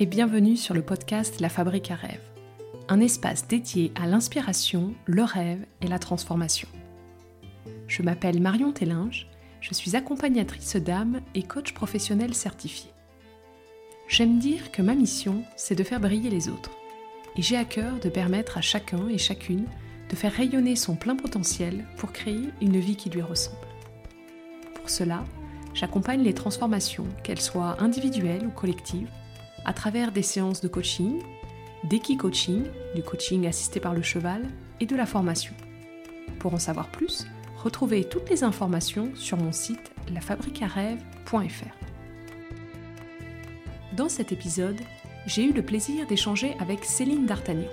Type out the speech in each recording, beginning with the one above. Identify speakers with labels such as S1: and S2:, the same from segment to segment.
S1: Et bienvenue sur le podcast La Fabrique à rêve, un espace dédié à l'inspiration, le rêve et la transformation. Je m'appelle Marion Tellinge, je suis accompagnatrice d'âme et coach professionnel certifié. J'aime dire que ma mission, c'est de faire briller les autres, et j'ai à cœur de permettre à chacun et chacune de faire rayonner son plein potentiel pour créer une vie qui lui ressemble. Pour cela, j'accompagne les transformations, qu'elles soient individuelles ou collectives, à travers des séances de coaching, d'équi-coaching, du coaching assisté par le cheval et de la formation. Pour en savoir plus, retrouvez toutes les informations sur mon site lafabriquearêve.fr. Dans cet épisode, j'ai eu le plaisir d'échanger avec Céline D'Artagnan,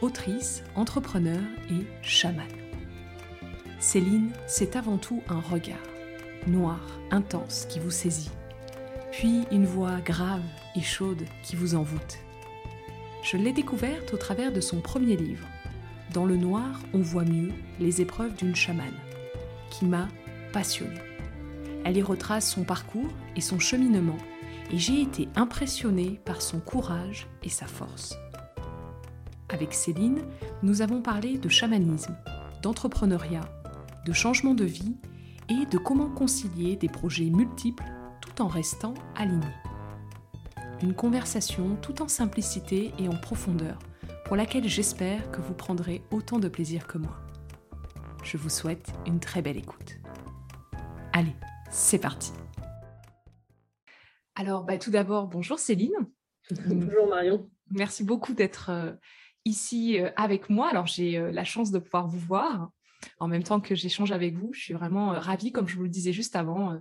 S1: autrice, entrepreneur et chamane. Céline, c'est avant tout un regard, noir, intense, qui vous saisit, puis une voix grave et chaude qui vous envoûte. Je l'ai découverte au travers de son premier livre, Dans le noir, on voit mieux les épreuves d'une chamane, qui m'a passionnée. Elle y retrace son parcours et son cheminement, et j'ai été impressionnée par son courage et sa force. Avec Céline, nous avons parlé de chamanisme, d'entrepreneuriat, de changement de vie et de comment concilier des projets multiples tout en restant aligné. Une conversation tout en simplicité et en profondeur pour laquelle j'espère que vous prendrez autant de plaisir que moi. Je vous souhaite une très belle écoute. Allez, c'est parti. Alors, bah, tout d'abord, bonjour Céline.
S2: Bonjour Marion.
S1: Merci beaucoup d'être euh, ici euh, avec moi. Alors, j'ai euh, la chance de pouvoir vous voir en même temps que j'échange avec vous. Je suis vraiment euh, ravie, comme je vous le disais juste avant.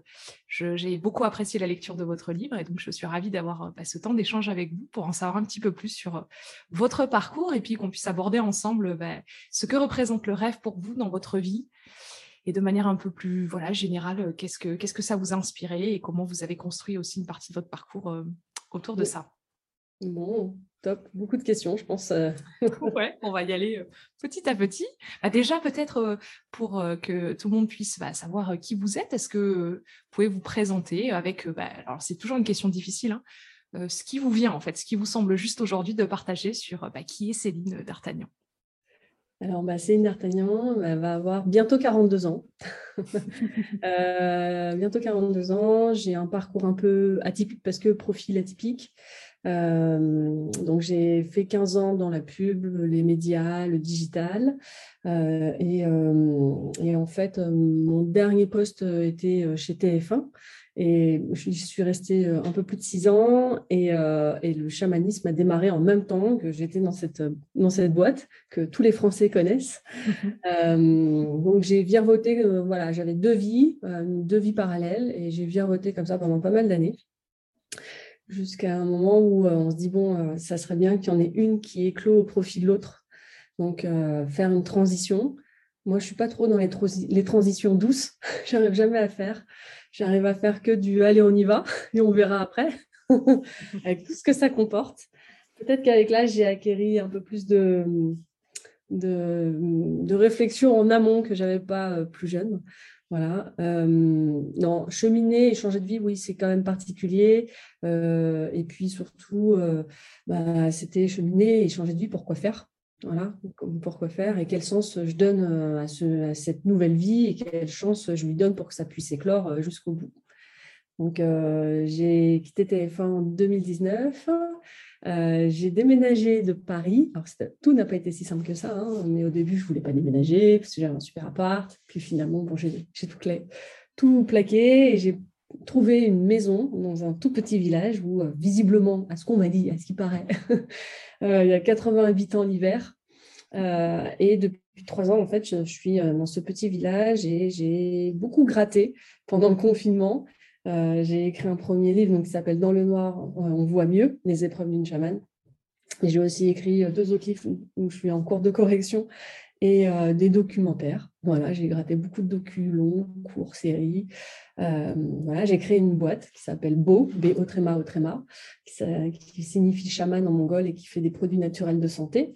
S1: J'ai beaucoup apprécié la lecture de votre livre et donc je suis ravie d'avoir bah, ce temps d'échange avec vous pour en savoir un petit peu plus sur votre parcours et puis qu'on puisse aborder ensemble bah, ce que représente le rêve pour vous dans votre vie et de manière un peu plus voilà générale, qu'est-ce que qu'est-ce que ça vous a inspiré et comment vous avez construit aussi une partie de votre parcours autour de ça?
S2: Bon, top. Beaucoup de questions, je pense. Euh.
S1: ouais, on va y aller euh, petit à petit. Bah, déjà, peut-être euh, pour que tout le monde puisse bah, savoir qui vous êtes, est-ce que vous pouvez vous présenter avec, bah, alors c'est toujours une question difficile, hein, ce qui vous vient en fait, ce qui vous semble juste aujourd'hui de partager sur qui est Céline D'Artagnan?
S2: Alors, bah, Céline D'Artagnan va avoir bientôt 42 ans. bientôt 42 ans. J'ai un parcours un peu atypique parce que profil atypique. Euh, donc j'ai fait 15 ans dans la pub, les médias, le digital. Euh, et, euh, et, en fait, mon dernier poste était chez TF1. Et je suis restée un peu plus de six ans et, et, le chamanisme a démarré en même temps que j'étais dans cette, dans cette boîte que tous les Français connaissent. Donc j'ai virevolté, voilà, j'avais deux vies, deux vies parallèles et j'ai virevolté comme ça pendant pas mal d'années jusqu'à un moment où euh, on se dit, bon, euh, ça serait bien qu'il y en ait une qui éclot au profit de l'autre. Donc, euh, faire une transition. Moi, je suis pas trop dans les, transitions douces. J'arrive jamais à faire. J'arrive à faire que du allez, on y va et on verra après, avec tout ce que ça comporte. Peut-être qu'avec l'âge, j'ai acquéri un peu plus de, de, de réflexion en amont que je n'avais pas plus jeune. Voilà. Euh, non, cheminer et changer de vie, oui, c'est quand même particulier. Euh, et puis surtout, euh, bah, c'était cheminer et changer de vie, pourquoi faire? Voilà, pourquoi faire et quel sens je donne à, cette nouvelle vie et quelle chance je lui donne pour que ça puisse éclore jusqu'au bout. Donc, j'ai quitté TF1 en 2019. Euh, j'ai déménagé de Paris. Tout n'a pas été si simple que ça, hein, mais au début, je voulais pas déménager parce que j'avais un super appart. Puis finalement, bon, j'ai tout, tout plaqué et j'ai trouvé une maison dans un tout petit village où, euh, visiblement, à ce qu'on m'a dit, à ce qui paraît, euh, il y a 80 habitants l'hiver. et depuis trois ans, en fait, je, suis dans ce petit village et j'ai beaucoup gratté pendant le confinement. Euh, j'ai écrit un premier livre donc, qui s'appelle Dans le noir, on voit mieux, les épreuves d'une chamane. J'ai aussi écrit euh, deux autres livres où je suis en cours de correction et euh, des documentaires. Voilà, j'ai gratté beaucoup de documents longs, courts, séries. voilà, j'ai créé une boîte qui s'appelle Beau, B-O-Tréma, O-Tréma, qui, qui, signifie chaman en mongol et qui fait des produits naturels de santé.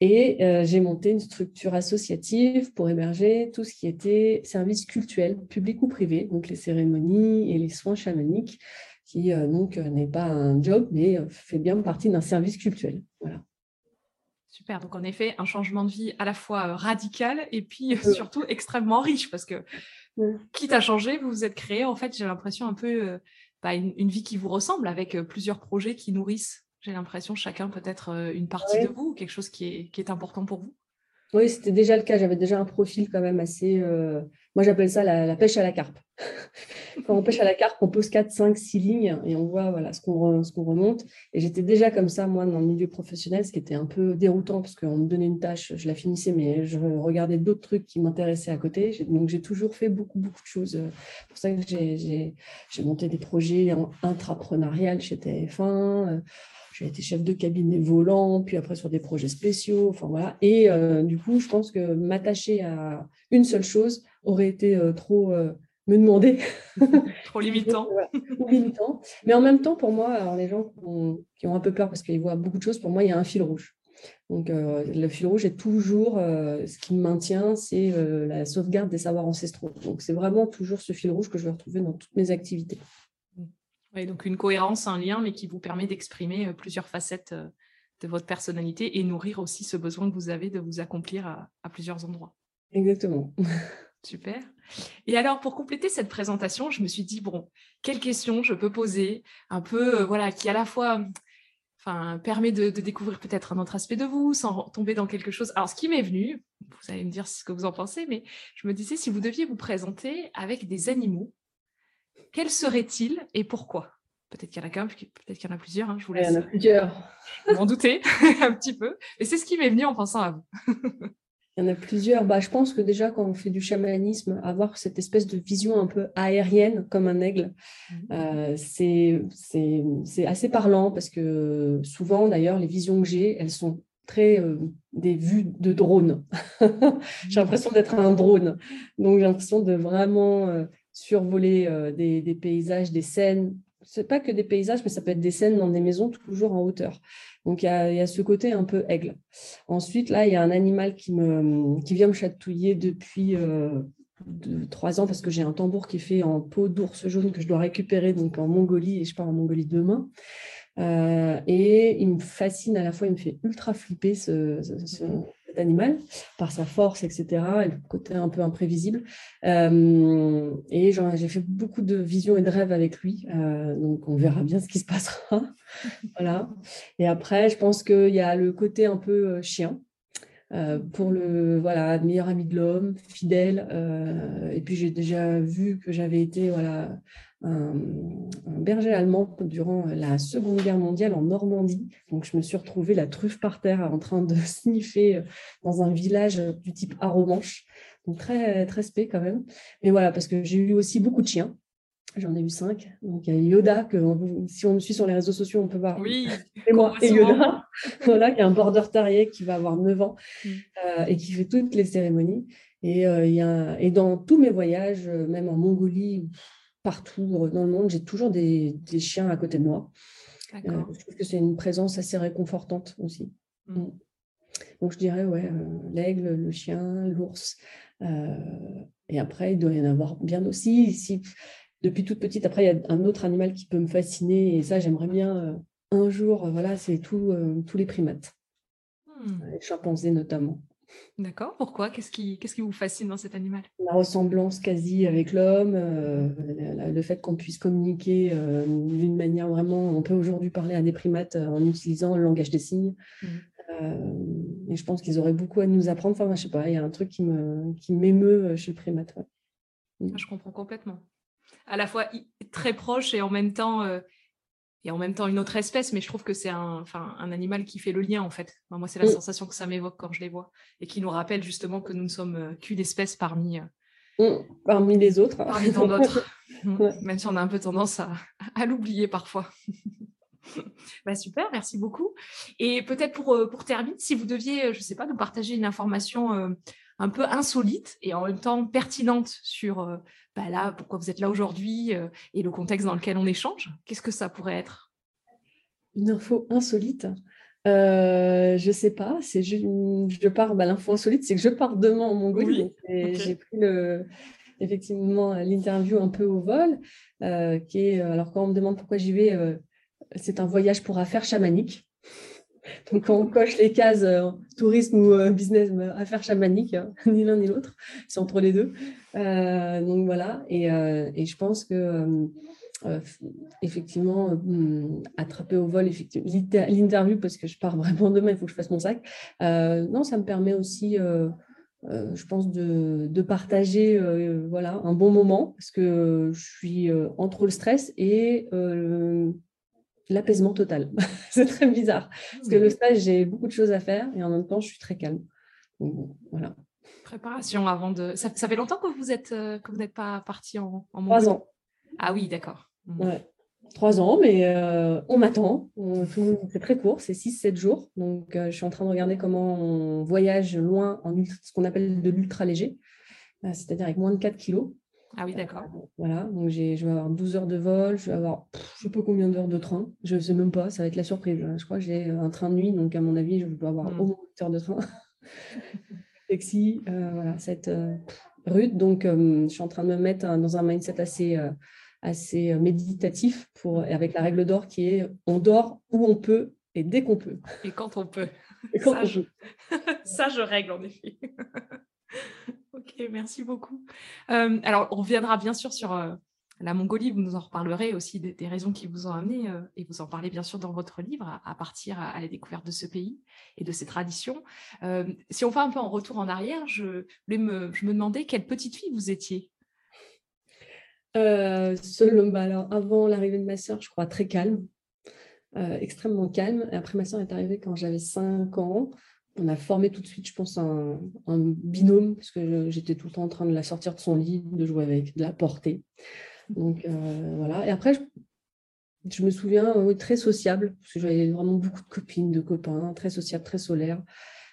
S2: Et euh, j'ai monté une structure associative pour héberger tout ce qui était services cultuels, publics ou privés, donc les cérémonies et les soins chamaniques, qui donc n'est pas un job, mais fait bien partie d'un service culturel. Voilà.
S1: Super. Donc, en effet, un changement de vie à la fois radical et puis surtout extrêmement riche parce que, quitte à changer, vous vous êtes créé, en fait, j'ai l'impression un peu bah, une, vie qui vous ressemble avec plusieurs projets qui nourrissent, j'ai l'impression, chacun peut-être une partie de vous, quelque chose qui est, qui est important pour vous.
S2: Oui, c'était déjà le cas. J'avais déjà un profil quand même assez. Euh, moi, j'appelle ça la, pêche à la carpe. Quand on pêche à la carpe, on pose 4, 5, 6 lignes et on voit voilà, ce qu'on remonte. Et j'étais déjà comme ça, moi, dans le milieu professionnel, ce qui était un peu déroutant parce qu'on me donnait une tâche, je la finissais, mais je regardais d'autres trucs qui m'intéressaient à côté. Donc, j'ai toujours fait beaucoup, beaucoup de choses. C'est pour ça que j'ai monté des projets intrapreneuriales chez TF1. J'ai été chef de cabinet volant, puis après sur des projets spéciaux. Enfin voilà. Et euh, du coup, je pense que m'attacher à une seule chose aurait été euh, trop euh, me demander.
S1: trop limitant.
S2: limitant. Mais en même temps, pour moi, alors les gens qui ont, un peu peur parce qu'ils voient beaucoup de choses, pour moi, il y a un fil rouge. Donc, le fil rouge est toujours ce qui me maintient, c'est la sauvegarde des savoirs ancestraux. Donc, c'est vraiment toujours ce fil rouge que je vais retrouver dans toutes mes activités
S1: donc une cohérence, un lien, mais qui vous permet d'exprimer euh, plusieurs facettes euh, de votre personnalité et nourrir aussi ce besoin que vous avez de vous accomplir à, plusieurs endroits.
S2: Exactement.
S1: Super. Et alors, pour compléter cette présentation, je me suis dit, bon, quelles questions je peux poser, un peu, euh, voilà, qui à la fois enfin, permet de, de découvrir peut-être un autre aspect de vous sans tomber dans quelque chose. Alors, ce qui m'est venu, vous allez me dire ce que vous en pensez, mais je me disais, si vous deviez vous présenter avec des animaux, quel serait-il et pourquoi? Peut-être qu'il y en a qu'un, peut-être qu'il y en a plusieurs. Hein, je vous laisse.
S2: Il y en a plusieurs.
S1: m'en douter un petit peu. Et c'est ce qui m'est venu en pensant à vous.
S2: Il y en a plusieurs. Bah, je pense que déjà, quand on fait du chamanisme, avoir cette espèce de vision un peu aérienne, comme un aigle, mmh. euh, c'est assez parlant parce que souvent, d'ailleurs, les visions que j'ai, elles sont très euh, des vues de drone. j'ai l'impression d'être un drone. Donc, j'ai l'impression de vraiment euh, survoler euh, des, paysages, des scènes. C'est pas que des paysages, mais ça peut être des scènes dans des maisons toujours en hauteur. Donc il y a, ce côté un peu aigle. Ensuite, là, il y a un animal qui, me, qui vient me chatouiller depuis euh, trois ans parce que j'ai un tambour qui est fait en peau d'ours jaune que je dois récupérer donc en Mongolie et je pars en Mongolie demain. Euh, et il me fascine à la fois, il me fait ultra flipper ce, animal par sa force, etc. Et le côté un peu imprévisible. Euh, et j'ai fait beaucoup de visions et de rêves avec lui. Euh, donc on verra bien ce qui se passera. voilà. Et après, je pense qu'il y a le côté un peu chien. Pour le voilà meilleur ami de l'homme, fidèle. et puis j'ai déjà vu que j'avais été voilà un, berger allemand durant la Seconde Guerre mondiale en Normandie. Donc, je me suis retrouvée la truffe par terre en train de sniffer dans un village du type Aromanche. Donc, très, très spé quand même. Mais voilà, parce que j'ai eu aussi beaucoup de chiens. J'en ai eu cinq. Donc, il y a Yoda, que si on me suit sur les réseaux sociaux, on peut voir.
S1: Oui,
S2: et moi et Yoda. voilà, qui est un border terrier qui va avoir 9 ans mm. euh, et qui fait toutes les cérémonies. Et, euh, y a, et dans tous mes voyages, euh, même en Mongolie, partout dans le monde, j'ai toujours des, chiens à côté de moi. Euh, je trouve que c'est une présence assez réconfortante aussi. Mmh. Mm. Donc je dirais, ouais, l'aigle, le chien, l'ours. Et après, il doit y en avoir bien aussi. Ici, depuis toute petite, après, il y a un autre animal qui peut me fasciner. Et ça, j'aimerais bien un jour, voilà, c'est tout, tous les primates. Les chimpanzés notamment.
S1: D'accord. Pourquoi? Qu'est-ce qui, qu'est-ce qui vous fascine dans cet animal?
S2: La ressemblance quasi avec l'homme, euh, le fait qu'on puisse communiquer euh, d'une manière vraiment. On peut aujourd'hui parler à des primates euh, en utilisant le langage des signes. Mmh. et je pense qu'ils auraient beaucoup à nous apprendre. Enfin, je sais pas, il y a un truc qui, me, qui m'émeut chez le primate.
S1: Mmh. Ah, je comprends complètement. À la fois très proche et en même temps et en même temps une autre espèce, mais je trouve que c'est un, enfin, un animal qui fait le lien en fait. moi, c'est la mm. sensation que ça m'évoque quand je les vois et qui nous rappelle justement que nous ne sommes euh, qu'une espèce parmi,
S2: euh, mm. parmi les autres.
S1: Parmi tant d'autres. Même si on a un peu tendance à, à l'oublier parfois. bah super, merci beaucoup. Et peut-être pour, euh, pour terminer, si vous deviez, je ne sais pas, nous partager une information un peu insolite et en même temps pertinente sur euh, bah là, pourquoi vous êtes là aujourd'hui euh, et le contexte dans lequel on échange. Qu'est-ce que ça pourrait être?
S2: Une info insolite euh, je sais pas, c'est je, je pars, bah, l'info insolite, c'est que je pars demain en Mongolie. J'ai pris le, effectivement l'interview un peu au vol, qui est, alors quand on me demande pourquoi j'y vais, c'est un voyage pour affaires chamaniques. Donc, on coche les cases tourisme ou business, affaires chamaniques, hein, ni l'un ni l'autre, c'est entre les deux. donc voilà, et, et, je pense que euh, effectivement euh, attraper au vol l'interview parce que je pars vraiment demain, il faut que je fasse mon sac. Euh, non, ça me permet aussi, je pense, de, partager voilà, un bon moment parce que je suis entre le stress et l'apaisement total. c'est très bizarre parce que le stage, j'ai beaucoup de choses à faire et en même temps, je suis très calme. voilà.
S1: Préparation avant de. Ça, fait longtemps que vous êtes que vous n'êtes pas parti en, en
S2: Trois ans.
S1: Ah oui, d'accord.
S2: Mmh. Trois ans, mais euh, on m'attend. C'est très court, c'est 6-7 jours. Donc, euh, je suis en train de regarder comment on voyage loin en ce qu'on appelle de l'ultra léger, euh, c'est-à-dire avec moins de 4 kilos.
S1: Ah oui, d'accord.
S2: voilà, donc je vais avoir 12 heures de vol, je vais avoir je ne sais pas combien d'heures de train, je ne sais même pas, ça va être la surprise. Je crois que j'ai un train de nuit, donc à mon avis, je dois avoir mmh. au moins 8 heures de train. Sexy, voilà, ça va être rude. Donc, je suis en train de me mettre dans un mindset assez assez euh, méditatif pour, avec la règle d'or qui est on dort où on peut et dès qu'on peut.
S1: Et quand on peut. ça, Je... ça, je règle en effet. Ok, merci beaucoup. Euh, alors, on reviendra bien sûr sur euh, la Mongolie, vous nous en reparlerez aussi des, raisons qui vous ont amené, et vous en parlez bien sûr dans votre livre, à, partir à, la découverte de ce pays et de ses traditions. si on fait un peu en retour en arrière, je, me, je me demandais quelle petite fille vous étiez
S2: euh, seul, bah, alors, avant l'arrivée de ma soeur, je crois très calme, euh, extrêmement calme. Après, ma soeur est arrivée quand j'avais 5 ans. On a formé tout de suite, je pense, un, binôme, parce que j'étais tout le temps en train de la sortir de son lit, de jouer avec, de la porter. Donc euh, voilà. Et après, je, me souviens, très sociable, parce que j'avais vraiment beaucoup de copines, de copains, très sociable, très solaire.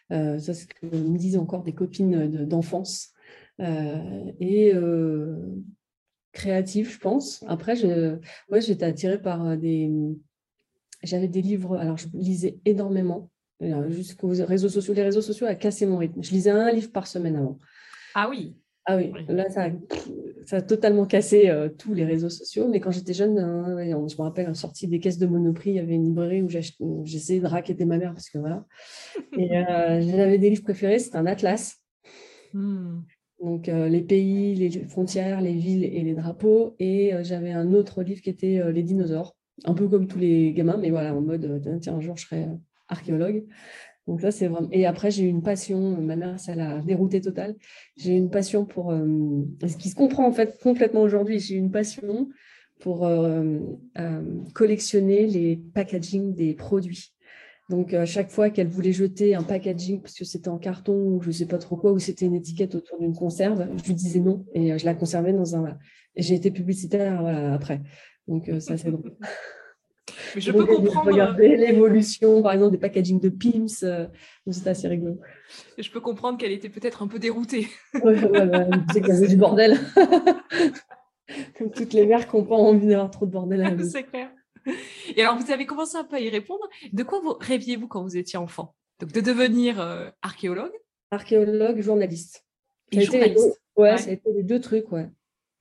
S2: ça, c'est ce que me disent encore des copines d'enfance. et créatif, je pense. Après, je, ouais, j'étais attirée par euh, des. J'avais des livres, alors je lisais énormément, jusqu'aux réseaux sociaux. Les réseaux sociaux a cassé mon rythme. Je lisais un livre par semaine avant.
S1: Ah oui.
S2: Ah oui, là, ça, ça a totalement cassé euh, tous les réseaux sociaux. Mais quand j'étais jeune, hein, je me rappelle, en sortie des caisses de Monoprix, il y avait une librairie où j'essayais de raqueter ma mère parce que voilà. Et euh, j'avais des livres préférés, c'était un atlas. Hmm. Donc euh, les pays, les frontières, les villes et les drapeaux. Et j'avais un autre livre qui était Les dinosaures, un peu comme tous les gamins, mais voilà, en mode tiens, un jour je serai archéologue. Donc ça, c'est vraiment. Et après, j'ai eu une passion, ma mère, ça l'a dérouté total. J'ai une passion pour. ce qui se comprend en fait complètement aujourd'hui, j'ai une passion pour collectionner les packaging des produits. Donc, à chaque fois qu'elle voulait jeter un packaging, parce que c'était en carton ou je ne sais pas trop quoi, ou c'était une étiquette autour d'une conserve, je lui disais non et euh, je la conservais dans un. J'ai été publicitaire voilà, après. Donc, euh, ça, c'est
S1: je peux comprendre.
S2: Regarder l'évolution, par exemple, des packaging de Pims. Euh, c'était assez rigolo.
S1: Je peux comprendre qu'elle était peut-être un peu déroutée.
S2: Ouais, ouais, c'est qu'il y avait du bordel. Comme toutes les mères qui n'ont pas envie d'avoir trop de bordel
S1: C'est clair. Et alors, vous avez commencé un peu à y répondre. De quoi vous rêviez-vous quand vous étiez enfant? Donc, de devenir euh, archéologue?
S2: Archéologue, journaliste.
S1: Et ça journaliste.
S2: ouais, ça a été les deux trucs, ouais.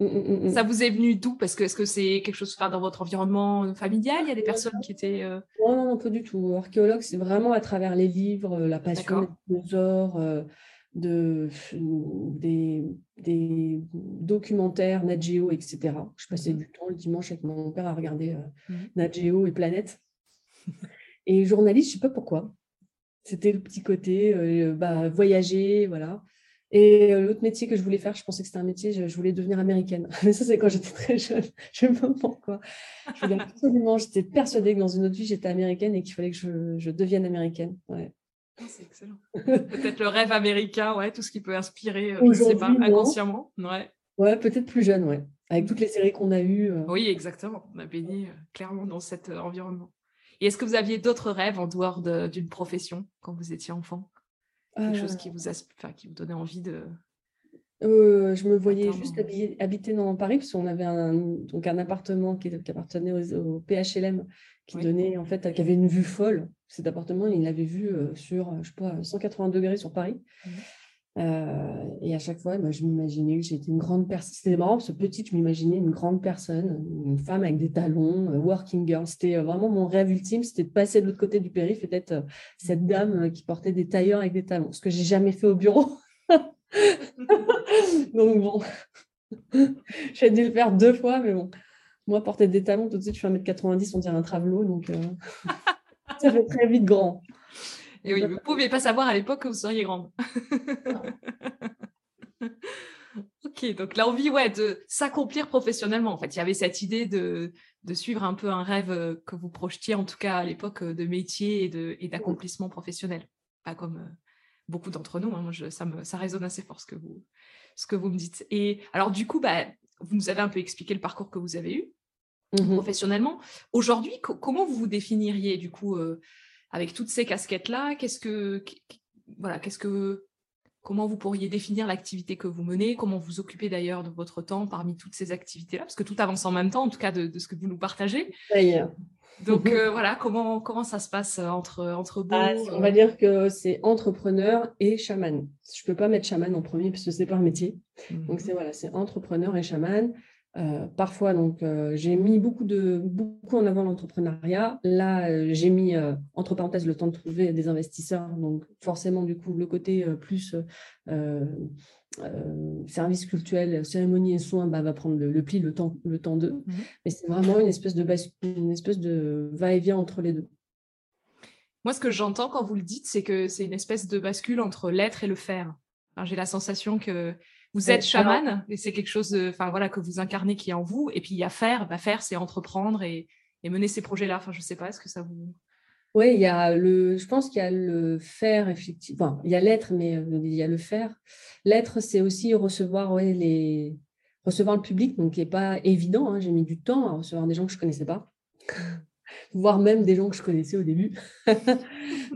S1: Mm, mm, mm, ça vous est venu d'où? Parce que est-ce que c'est quelque chose faire dans votre environnement familial? Il y a des personnes qui étaient. Euh
S2: non, non, pas du tout. Archéologue, c'est vraiment à travers les livres, la passion des dinosaures, euh, de, des, des, documentaires Nat Geo, etc. Je passais mhm. du temps le dimanche avec mon père à regarder euh, mhm. Nat Geo et Planète. Et journaliste, je ne sais pas pourquoi. C'était le petit côté euh, bah, voyager, voilà. Et euh, l'autre métier que je voulais faire, je pensais que c'était un métier, je, voulais devenir américaine. Mais ça, c'est quand j'étais très jeune. Je ne sais pas pourquoi. Je voulais absolument, j'étais persuadée que dans une autre vie, j'étais américaine et qu'il fallait que je, je devienne américaine. Ouais.
S1: Ah, c'est excellent. peut-être le rêve américain, ouais, tout ce qui peut inspirer, euh, je ne sais pas, inconsciemment. Ouais,
S2: ouais peut-être plus jeune, ouais. Avec toutes les séries qu'on a eues. Euh.
S1: Oui, exactement. On a baigné euh, clairement dans cet environnement. Et est-ce que vous aviez d'autres rêves en dehors d'une profession quand vous étiez enfant? Quelque chose qui vous, qui vous donnait envie de,
S2: je me voyais juste habiter, dans Paris parce qu'on avait un, donc un appartement qui, appartenait au, PHLM qui donnait en fait qui avait une vue folle cet appartement, il l'avait vu euh, sur, je sais pas, 180 degrés sur Paris. Mmh. Euh, et à chaque fois, moi, je m'imaginais que j'étais une grande personne. C'était marrant, parce que petite, je m'imaginais une grande personne, une femme avec des talons, euh, working girl. C'était euh, vraiment mon rêve ultime, c'était de passer de l'autre côté du périph' et d'être cette dame qui portait des tailleurs avec des talons, ce que j'ai jamais fait au bureau. Donc bon, j'ai dû le faire deux fois, mais bon. Moi, porter des talons, tout de suite, je suis 1m90, on dirait un travelot, donc ça fait très vite grand.
S1: Et oui, vous ne pouviez pas savoir à l'époque que vous seriez grande. ok, donc l'envie ouais, de s'accomplir professionnellement. En fait, il y avait cette idée de, de, suivre un peu un rêve euh, que vous projetiez, en tout cas à l'époque, euh, de métier et d'accomplissement professionnel. Pas comme euh, beaucoup d'entre nous. Hein. ça, me, ça résonne assez fort ce que vous, ce que vous me dites. Et alors, du coup, bah, vous nous avez un peu expliqué le parcours que vous avez eu. Mmh professionnellement. Aujourd'hui, comment vous vous définiriez du coup avec toutes ces casquettes-là, qu'est-ce que, voilà, qu'est-ce que, comment vous pourriez définir l'activité que vous menez, comment vous occupez d'ailleurs de votre temps parmi toutes ces activités-là, parce que tout avance en même temps, en tout cas de, ce que vous nous partagez. Donc mhm. euh, voilà, comment, comment ça se passe entre, entre vous ah,
S2: On va dire que c'est entrepreneur et chaman. Je ne peux pas mettre chaman en premier parce que ce n'est pas un métier. Donc c'est mhm. voilà, c'est entrepreneur et chaman. Euh, parfois, donc, euh, j'ai mis beaucoup, de, beaucoup en avant l'entrepreneuriat. Là, euh, j'ai mis, entre parenthèses, le temps de trouver des investisseurs. Donc, forcément, du coup, le côté plus service culturel, cérémonie et soins bah, va prendre le, pli, le temps, le temps d'eux. Mmh Mais c'est vraiment une espèce de, une espèce de va-et-vient entre les deux.
S1: Moi, ce que j'entends quand vous le dites, c'est que c'est une espèce de bascule entre l'être et le faire. J'ai la sensation que vous êtes chaman et c'est quelque chose enfin voilà que vous incarnez qui est en vous. Et puis il y a faire, bah, faire c'est entreprendre et, mener ces projets-là. Enfin je sais pas, est-ce que ça vous
S2: oui, il y a le, je pense qu'il y a le faire, effectivement. il y a l'être, mais euh, il y a le faire. L'être, c'est aussi recevoir ouais, les, recevoir le public, donc qui n'est pas évident. Hein. J'ai mis du temps à recevoir des gens que je ne connaissais pas, voire même des gens que je connaissais au début.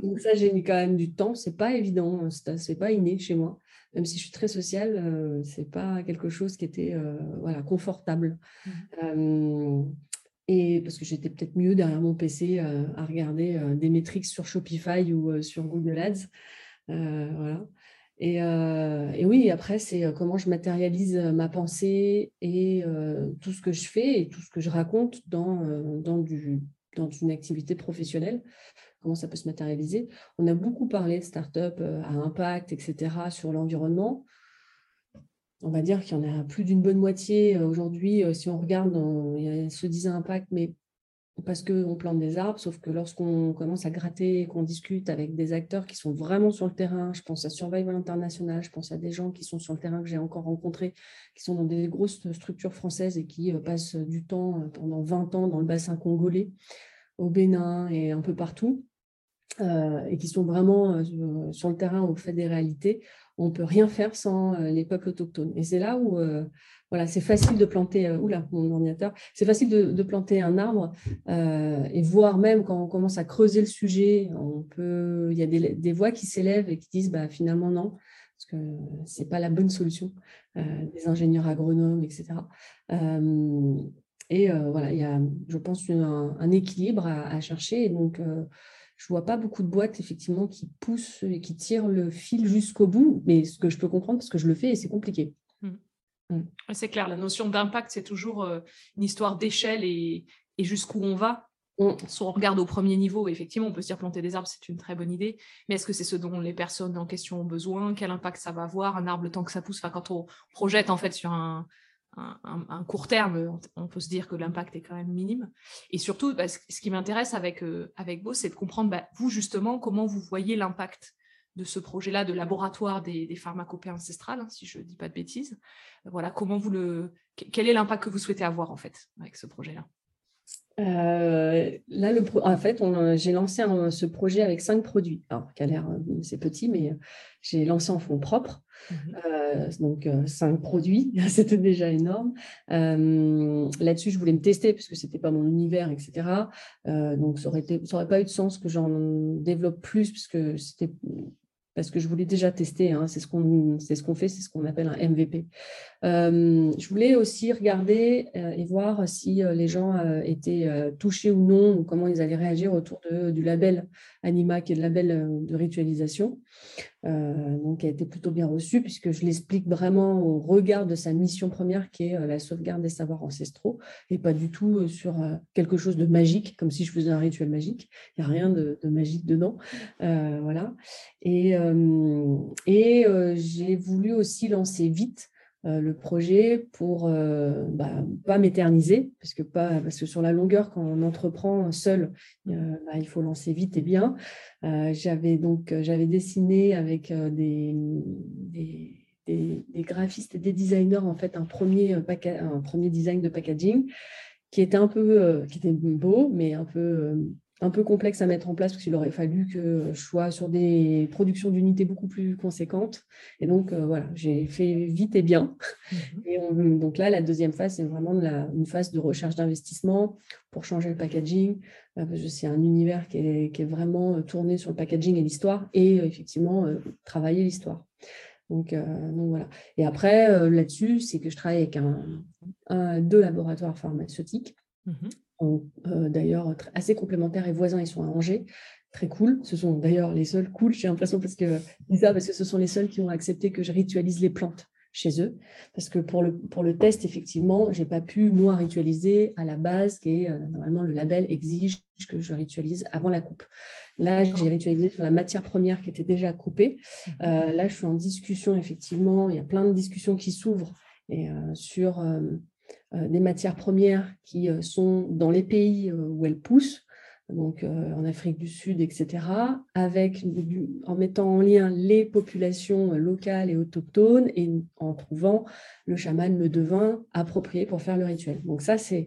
S2: donc ça, j'ai mis quand même du temps. C'est pas évident, hein. c'est pas inné chez moi même si je suis très sociale, ce euh, c'est pas quelque chose qui était euh, voilà, confortable. Mmh. Euh, et parce que j'étais peut-être mieux derrière mon PC à regarder des métriques sur Shopify ou sur Google Ads. voilà. Et, et, oui, après, c'est comment je matérialise ma pensée et tout ce que je fais et tout ce que je raconte dans, dans, du, dans une activité professionnelle comment ça peut se matérialiser. On a beaucoup parlé de start-up euh, à impact, etc., sur l'environnement. On va dire qu'il y en a plus d'une bonne moitié euh, aujourd'hui. Euh, si on regarde, il se disait impact, mais parce qu'on plante des arbres, sauf que lorsqu'on commence à gratter, qu'on discute avec des acteurs qui sont vraiment sur le terrain, je pense à Survival International, je pense à des gens qui sont sur le terrain que j'ai encore rencontrés, qui sont dans des grosses structures françaises et qui passent du temps pendant 20 ans dans le bassin congolais, au Bénin et un peu partout. Euh, et qui sont vraiment euh, sur le terrain au fait des réalités, on ne peut rien faire sans euh, les peuples autochtones. Et c'est là où voilà, c'est facile de planter, oula, mon ordinateur, c'est facile de, planter un arbre et voir même quand on commence à creuser le sujet, on peut, il y a des, voix qui s'élèvent et qui disent bah, finalement non, parce que ce n'est pas la bonne solution, des ingénieurs agronomes, etc. et voilà, il y a, je pense, un, équilibre à, à, chercher. Et donc, je vois pas beaucoup de boîtes effectivement qui poussent et qui tirent le fil jusqu'au bout, mais ce que je peux comprendre parce que je le fais et c'est compliqué. Mmh.
S1: Mmh. C'est clair, la notion d'impact, c'est toujours euh, une histoire d'échelle et, jusqu'où on va. Mmh. Si on regarde au premier niveau, effectivement, on peut se dire planter des arbres, c'est une très bonne idée, mais est-ce que c'est ce dont les personnes en question ont besoin? Quel impact ça va avoir? Un arbre, le temps que ça pousse, enfin, quand on projette en fait sur un, un, court terme, on peut se dire que l'impact est quand même minime. Et surtout, bah, ce, qui m'intéresse avec, euh, avec vous, c'est de comprendre, bah, vous justement, comment vous voyez l'impact de ce projet-là de laboratoire des, des pharmacopées ancestrales, hein, si je ne dis pas de bêtises. Voilà, comment vous le, quel est l'impact que vous souhaitez avoir en fait avec ce projet-là?
S2: Euh, là, en fait, j'ai lancé ce projet avec cinq produits. Alors, qui l'air, euh, c'est petit, mais j'ai lancé en fonds propres. Mmh donc, cinq produits, c'était déjà énorme. Là-dessus, je voulais me tester parce que c'était pas mon univers, etc. donc, ça aurait, ça aurait pas eu de sens que j'en développe plus puisque c'était parce que je voulais déjà tester. Hein, c'est ce qu'on ce qu'on fait, c'est ce qu'on appelle un MVP. Euh, je voulais aussi regarder euh, et voir si euh, les gens étaient touchés ou non, ou comment ils allaient réagir autour de, du label Anima, qui est le label de ritualisation. Euh, donc a été plutôt bien reçu puisque je l'explique vraiment au regard de sa mission première qui est la sauvegarde des savoirs ancestraux et pas du tout sur quelque chose de magique, comme si je faisais un rituel magique. Il n'y a rien de, magique dedans. voilà. Et, et j'ai voulu aussi lancer vite euh, le projet pour euh, bah, pas m'éterniser, parce que, pas, parce que sur la longueur, quand on entreprend seul, euh, bah, il faut lancer vite et bien. j'avais donc j'avais dessiné avec des, des, des, graphistes et des designers en fait un premier, un premier design de packaging qui était un peu qui était beau, mais un peu un peu complexe à mettre en place parce qu'il aurait fallu que je sois sur des productions d'unités beaucoup plus conséquentes. Et donc, euh, voilà, j'ai fait vite et bien. Mhm. Et donc là, la deuxième phase, c'est vraiment une phase de recherche d'investissement pour changer le packaging. Euh, parce que c'est un univers qui est, vraiment euh, tourné sur le packaging et l'histoire et effectivement, travailler l'histoire. Donc, donc, voilà. Et après, là-dessus, c'est que je travaille avec un, deux laboratoires pharmaceutiques. Euh, d'ailleurs assez complémentaires et voisins, ils sont à Angers. Très cool. Ce sont d'ailleurs les seuls cool, j'ai l'impression, parce que, ça, parce que ce sont les seuls qui ont accepté que je ritualise les plantes chez eux. Parce que pour le, pour le test, effectivement, je n'ai pas pu, moi, ritualiser à la base, qui est euh, normalement le label exige que je ritualise avant la coupe. Là, j'ai ritualisé sur la matière première qui était déjà coupée. Mhm. Euh, là, je suis en discussion, effectivement. Il y a plein de discussions qui s'ouvrent et, sur des matières premières qui euh, sont dans les pays euh, où elles poussent, donc en Afrique du Sud, etc., avec, en mettant en lien les populations locales et autochtones et en trouvant le chaman, le devin approprié pour faire le rituel. Donc ça, c'est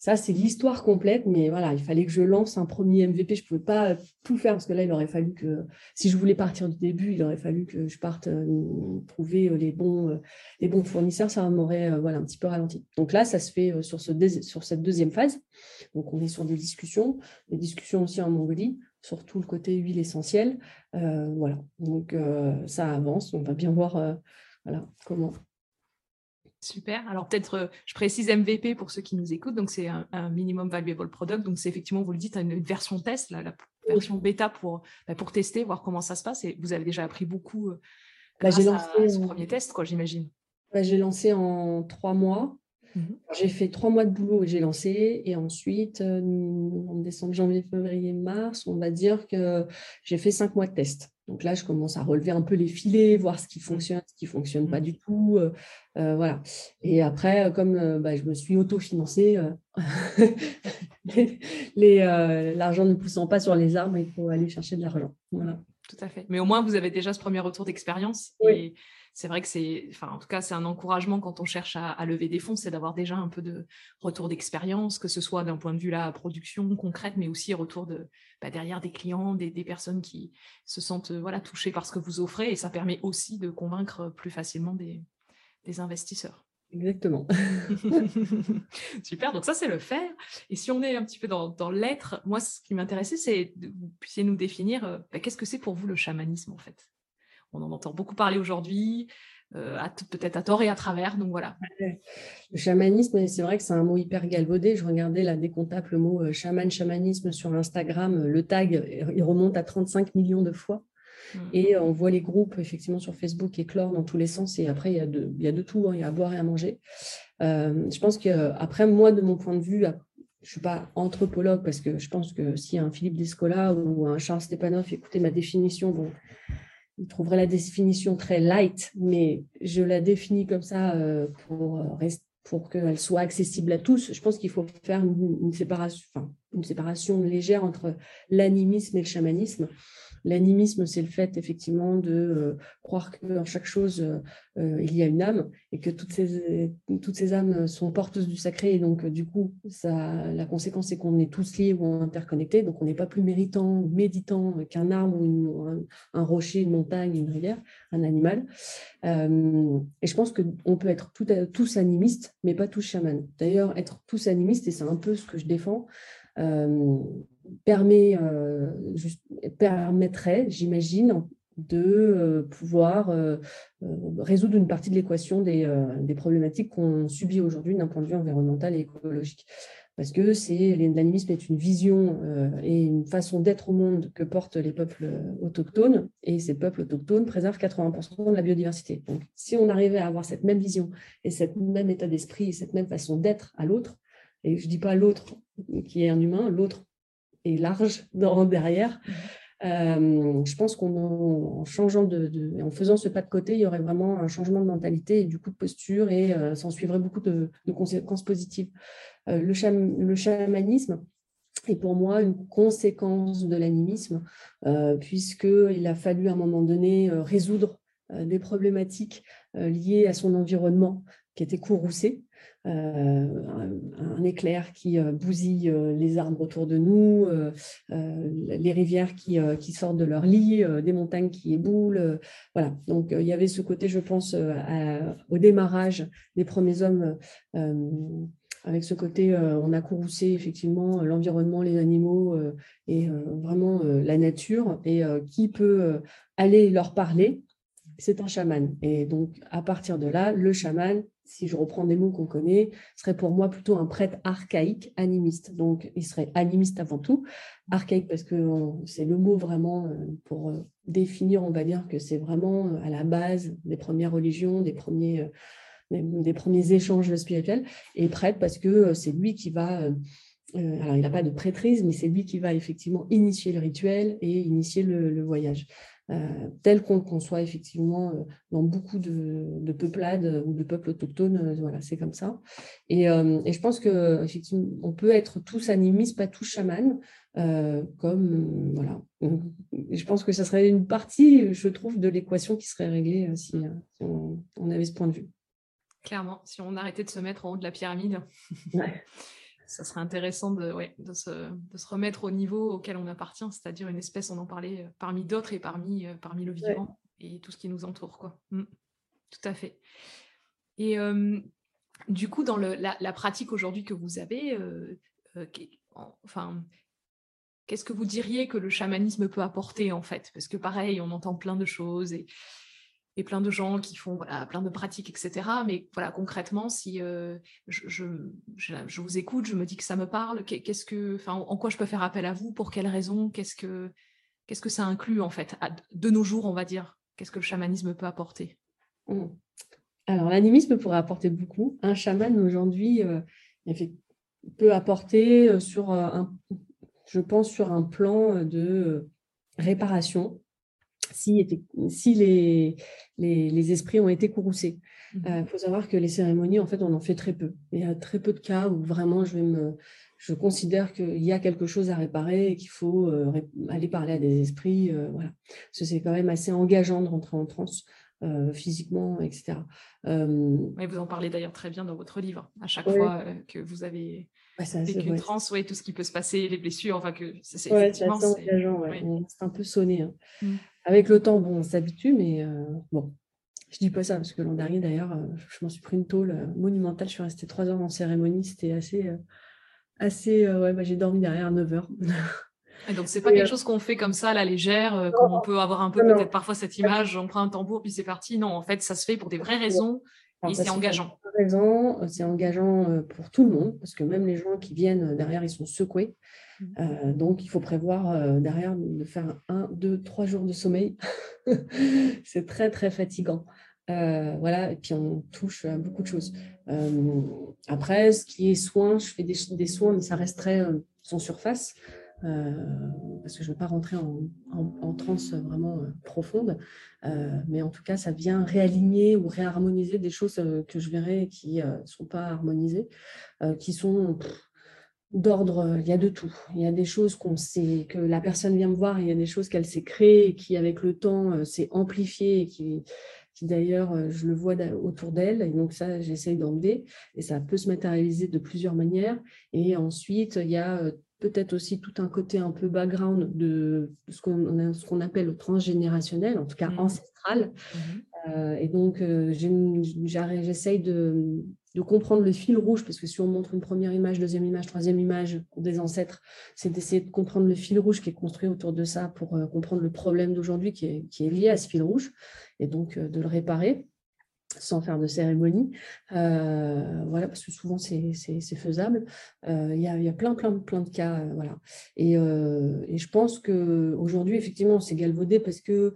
S2: ça, c'est l'histoire complète, mais voilà, il fallait que je lance un premier MVP. Je ne pouvais pas tout faire parce que là, il aurait fallu que, si je voulais partir du début, il aurait fallu que je parte euh, trouver euh, les bons, euh, les bons fournisseurs. Ça m'aurait voilà, un petit peu ralenti. Donc là, ça se fait sur, ce sur cette deuxième phase. Donc, on est sur des discussions, des discussions aussi en Mongolie, sur tout le côté huile essentielle. voilà, donc ça avance. On va bien voir voilà, comment,
S1: Super. Alors peut-être, euh, je précise MVP pour ceux qui nous écoutent. Donc c'est un, minimum valuable product. Donc c'est effectivement, vous le dites, une, version test, la, version bêta pour, bah, pour tester, voir comment ça se passe. Et vous avez déjà appris beaucoup euh, bah, grâce à ce premier test, quoi, j'imagine.
S2: Bah, j'ai lancé en trois mois. Mmh j'ai fait trois mois de boulot et j'ai lancé. Et ensuite, euh, en décembre, janvier, février, mars, on va dire que j'ai fait cinq mois de test. Donc là, je commence à relever un peu les filets, voir ce qui mmh. fonctionne, ce qui ne fonctionne pas mmh. du tout. Euh, euh, voilà. Et après, euh, comme bah, je me suis autofinancée, l'argent ne poussant pas sur les arbres, il faut aller chercher de l'argent. Voilà.
S1: Tout à fait. Mais au moins, vous avez déjà ce premier retour d'expérience. Oui c'est vrai que c'est, enfin, en tout cas, c'est un encouragement quand on cherche à, lever des fonds, c'est d'avoir déjà un peu de retour d'expérience, que ce soit d'un point de vue la production concrète, mais aussi retour de bah, derrière des clients, des, personnes qui se sentent voilà touchées par ce que vous offrez, et ça permet aussi de convaincre plus facilement des, investisseurs.
S2: Exactement.
S1: Super, donc ça c'est le faire. Et si on est un petit peu dans, l'être, moi ce qui m'intéressait c'est que vous puissiez nous définir euh, bah, qu'est-ce que c'est pour vous le chamanisme en fait? On en entend beaucoup parler aujourd'hui, euh, peut-être à tort et à travers. Donc voilà.
S2: Le chamanisme, c'est vrai que c'est un mot hyper galvaudé. Je regardais la décomptable le mot euh, chaman, chamanisme sur Instagram. Le tag, il remonte à 35 millions de fois. Mmh. Et on voit les groupes effectivement sur Facebook éclore dans tous les sens. Et après, il y a de, il y a de tout. Hein. Il y a à boire et à manger. Euh, je pense qu'après, moi, de mon point de vue, je ne suis pas anthropologue parce que je pense que si un Philippe Descola ou un Charles Stepanov écoutait ma définition, bon, il trouverait la définition très light, mais je la définis comme ça euh, pour, euh, pour qu'elle soit accessible à tous. Je pense qu'il faut faire une, séparation, une séparation légère entre l'animisme et le chamanisme. L'animisme, c'est le fait effectivement de euh, croire que dans chaque chose, euh, euh, il y a une âme et que toutes ces, toutes ces âmes sont porteuses du sacré. Et donc, du coup, ça, la conséquence, c'est qu'on est tous liés ou interconnectés. Donc, on n'est pas plus méritant ou méditant qu'un arbre ou un, rocher, une montagne, une rivière, un animal. et je pense qu'on peut être tous animistes, mais pas tous chamans. D'ailleurs, être tous animistes, et c'est un peu ce que je défends, euh, permettrait, j'imagine, de euh, pouvoir euh, résoudre une partie de l'équation des, problématiques qu'on subit aujourd'hui d'un point de vue environnemental et écologique. parce que l'animisme est une vision et une façon d'être au monde que portent les peuples autochtones, et ces peuples autochtones préservent 80% de la biodiversité. Donc, si on arrivait à avoir cette même vision et cette même état d'esprit et cette même façon d'être à l'autre, et je ne dis pas l'autre qui est un humain, l'autre est large dans, derrière, mmh. Euh, je pense qu'en changeant de, en faisant ce pas de côté, il y aurait vraiment un changement de mentalité et du coup de posture et euh, s'en suivrait beaucoup de, conséquences positives. Euh, le, le, chamanisme est pour moi une conséquence de l'animisme, puisqu'il a fallu à un moment donné résoudre des problématiques liées à son environnement qui était courroucé. Euh, un, éclair qui euh, bousille euh, les arbres autour de nous, les rivières qui, sortent de leur lit, des montagnes qui éboulent. voilà, donc il y avait ce côté, je pense, au démarrage des premiers hommes avec ce côté, on a courroucé effectivement l'environnement, les animaux et vraiment la nature, et qui peut aller leur parler, c'est un chaman. Et donc, à partir de là, le chaman, si je reprends des mots qu'on connaît, serait pour moi plutôt un prêtre archaïque, animiste. Donc, il serait animiste avant tout. Archaïque parce que c'est le mot vraiment euh, pour euh, définir, on va dire que c'est vraiment euh, à la base des premières religions, des premiers, des premiers échanges spirituels. Et prêtre parce que c'est lui qui va... alors, il n'a pas de prêtrise, mais c'est lui qui va effectivement initier le rituel et initier le voyage. Euh, tel qu'on le conçoit effectivement euh, dans beaucoup de, peuplades ou de peuples autochtones. Euh, voilà, c'est comme ça. Et, je pense que on peut être tous animistes, pas tous chamans. comme voilà, je pense que ça serait une partie, je trouve, de l'équation qui serait réglée si, on, avait ce point de vue.
S1: Clairement, si on arrêtait de se mettre en haut de la pyramide. Ouais ça serait intéressant de, de, se, remettre au niveau auquel on appartient, c'est-à-dire une espèce, on en parlait, euh, parmi d'autres et parmi, euh, parmi le vivant et tout ce qui nous entoure. Quoi. Mm. Tout à fait. Et du coup, dans la, pratique aujourd'hui que vous avez, euh, enfin, qu'est-ce que vous diriez que le chamanisme peut apporter en fait? Parce que pareil, on entend plein de choses et et plein de gens qui font voilà, plein de pratiques, etc. Mais voilà, concrètement, si euh, je, je, vous écoute, je me dis que ça me parle, qu'est-ce que, en quoi je peux faire appel à vous, pour quelles raisons, qu'est-ce que, que ça inclut en fait, de nos jours, on va dire, qu'est-ce que le chamanisme peut apporter?
S2: Mmh. Alors, l'animisme pourrait apporter beaucoup. Un chaman aujourd'hui euh, peut apporter euh, sur un, je pense, sur un plan de réparation si, si les, les, esprits ont été courroucés. Il mmh euh, faut savoir que les cérémonies, en fait, on en fait très peu. Il y a très peu de cas où vraiment je vais me, je considère qu'il y a quelque chose à réparer et qu'il faut euh, aller parler à des esprits. Euh, voilà. Parce que c'est quand même assez engageant de rentrer en transe. physiquement, etc.
S1: vous en parlez d'ailleurs très bien dans votre livre. À chaque fois que vous avez vécu une transe, tout ce qui peut se passer, les blessures, enfin que c'est
S2: effectivement c'est un peu sonné. Hein. Mmh. Avec le temps, bon, on s'habitue, mais euh, bon, je dis pas ça parce que l'an dernier, d'ailleurs, euh, je m'en suis pris une tôle euh, monumentale. Je suis restée trois heures en cérémonie. C'était assez. assez ouais, bah, j'ai dormi derrière 9 heures.
S1: Et donc, c'est pas quelque chose qu'on fait comme ça, à la légère, comme on peut avoir un peu peut-être parfois cette image, on prend un tambour, puis c'est parti. Non, en fait, ça se fait pour des vraies raisons et c'est engageant.
S2: C'est engageant pour tout le monde, parce que même les gens qui viennent derrière, ils sont secoués. Euh, donc, il faut prévoir euh, derrière de faire un, deux, trois jours de sommeil. c'est très, très fatigant. Euh, voilà, et puis on touche à beaucoup de choses. après, ce qui est soins, je fais des, des soins, mais ça resterait sans surface. Parce que je ne veux pas rentrer en, en, transe vraiment profonde. mais en tout cas, ça vient réaligner ou réharmoniser des choses que je verrai qui ne sont pas harmonisées, qui sont d'ordre, il y a de tout. Il y a des choses qu'on sait, que la personne vient me voir, il y a des choses qu'elle s'est créées et qui, avec le temps, euh, s'est amplifiées et qui, qui d'ailleurs, euh, je le vois autour d'elle. Et donc, ça, j'essaye d'emmener. Et ça peut se matérialiser de plusieurs manières. Et ensuite, il y a euh, peut-être aussi tout un côté un peu background de ce qu'on appelle le transgénérationnel, en tout cas mmh. ancestral. Mmh. et donc, j'essaye de, de comprendre le fil rouge, parce que si on montre une première image, deuxième image, troisième image des ancêtres, c'est d'essayer de comprendre le fil rouge qui est construit autour de ça pour euh, comprendre le problème d'aujourd'hui qui est, lié à ce fil rouge, et donc euh, de le réparer. Sans faire de cérémonie. Euh, voilà, parce que souvent c'est faisable. Euh, il y, a, plein, plein, plein de cas. Euh, voilà. Et, je pense qu'aujourd'hui, effectivement, c'est galvaudé parce que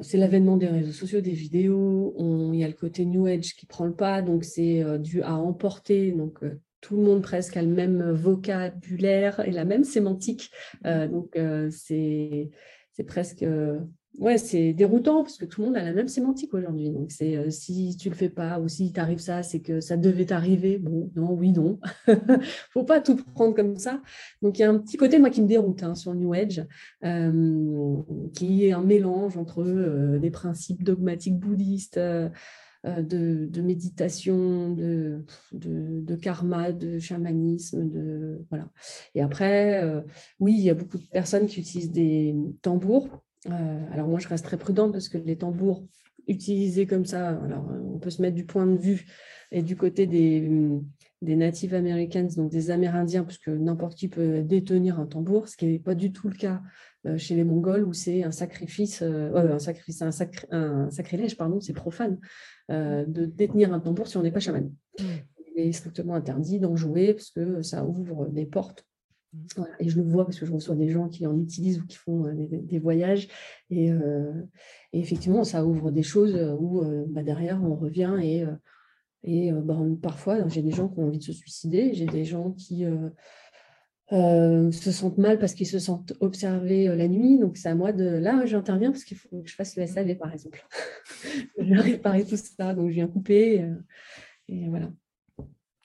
S2: c'est l'avènement des réseaux sociaux, des vidéos. Il y a le côté New Age qui prend le pas, donc c'est dû à emporter. Donc, tout le monde presque a le même vocabulaire et la même sémantique. donc, c'est presque ouais, c'est déroutant parce que tout le monde a la même sémantique aujourd'hui. Donc, c'est euh, si tu le fais pas ou si t'arrive ça, c'est que ça devait t'arriver. Bon, non, oui, non. Faut pas tout prendre comme ça. Donc, il y a un petit côté, moi, qui me déroute hein, sur New Age, euh, qui est un mélange entre euh, des principes dogmatiques bouddhistes. De, méditation, de, karma, de chamanisme, de voilà. Et après, oui, il y a beaucoup de personnes qui utilisent des tambours euh, alors moi, je reste très prudente parce que les tambours utilisés comme ça, alors on peut se mettre du point de vue et du côté des, des Native Americans, donc des Amérindiens, puisque n'importe qui peut détenir un tambour, ce qui n'est pas du tout le cas euh, chez les Mongols où c'est un sacrifice, euh, un sacrifice, un, un, sacrilège, pardon, c'est profane de détenir un tambour si on n'est pas chaman. Mmh. Il est strictement interdit d'en jouer parce que ça ouvre des portes et je le vois parce que je reçois des gens qui en utilisent ou qui font euh, des, voyages. Euh, et, effectivement, ça ouvre des choses où euh, bah, derrière, on revient et, bah, parfois, j'ai des gens qui ont envie de se suicider, j'ai des gens qui se sentent mal parce qu'ils se sentent observés la nuit. Donc, c'est à moi de... Là, j'interviens parce qu'il faut que je fasse le SAV, par exemple. je viens réparer tout ça, donc je viens couper. et voilà.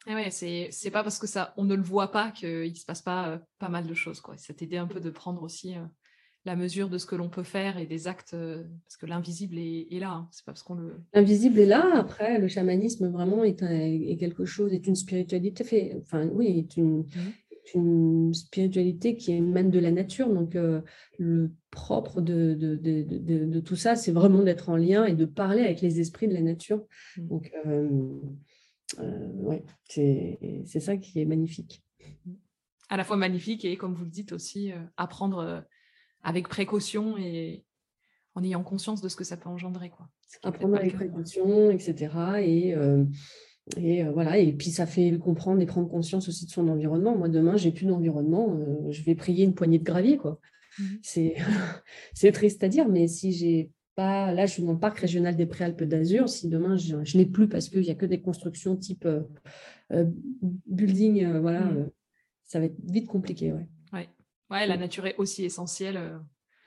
S1: Et ouais, c'est pas parce que ça on ne le voit pas qu'il se passe pas euh, pas mal de choses quoi. C'est t'aider un peu de prendre aussi euh, la mesure de ce que l'on peut faire et des actes euh, parce que l'invisible est, est, là. Hein. C'est pas parce qu'on le.
S2: L'invisible est là. Après, le chamanisme vraiment est, est, quelque chose, est une spiritualité fait. Enfin oui, est une, une spiritualité qui émane de la nature. Donc le propre de, de, de, de tout ça, c'est vraiment d'être en lien et de parler avec les esprits de la nature. Mmh. Donc ouais, c'est ça qui est magnifique.
S1: À la fois magnifique et, comme vous le dites aussi, euh, apprendre euh, avec précaution et en ayant conscience de ce que ça peut engendrer. Quoi.
S2: Apprendre avec précaution, etc. Et, et voilà, et puis ça fait comprendre et prendre conscience aussi de son environnement. Moi, demain, j'ai plus d'environnement, je vais prier une poignée de gravier. quoi. Mmh. C'est triste à dire, mais si j'ai là, je suis dans le parc régional des Préalpes d'Azur. Si demain, je ne l'ai plus parce qu'il n'y a que des constructions type euh, euh, building, euh, voilà, mm. ça va être vite compliqué. Ouais.
S1: Ouais. la nature est aussi essentielle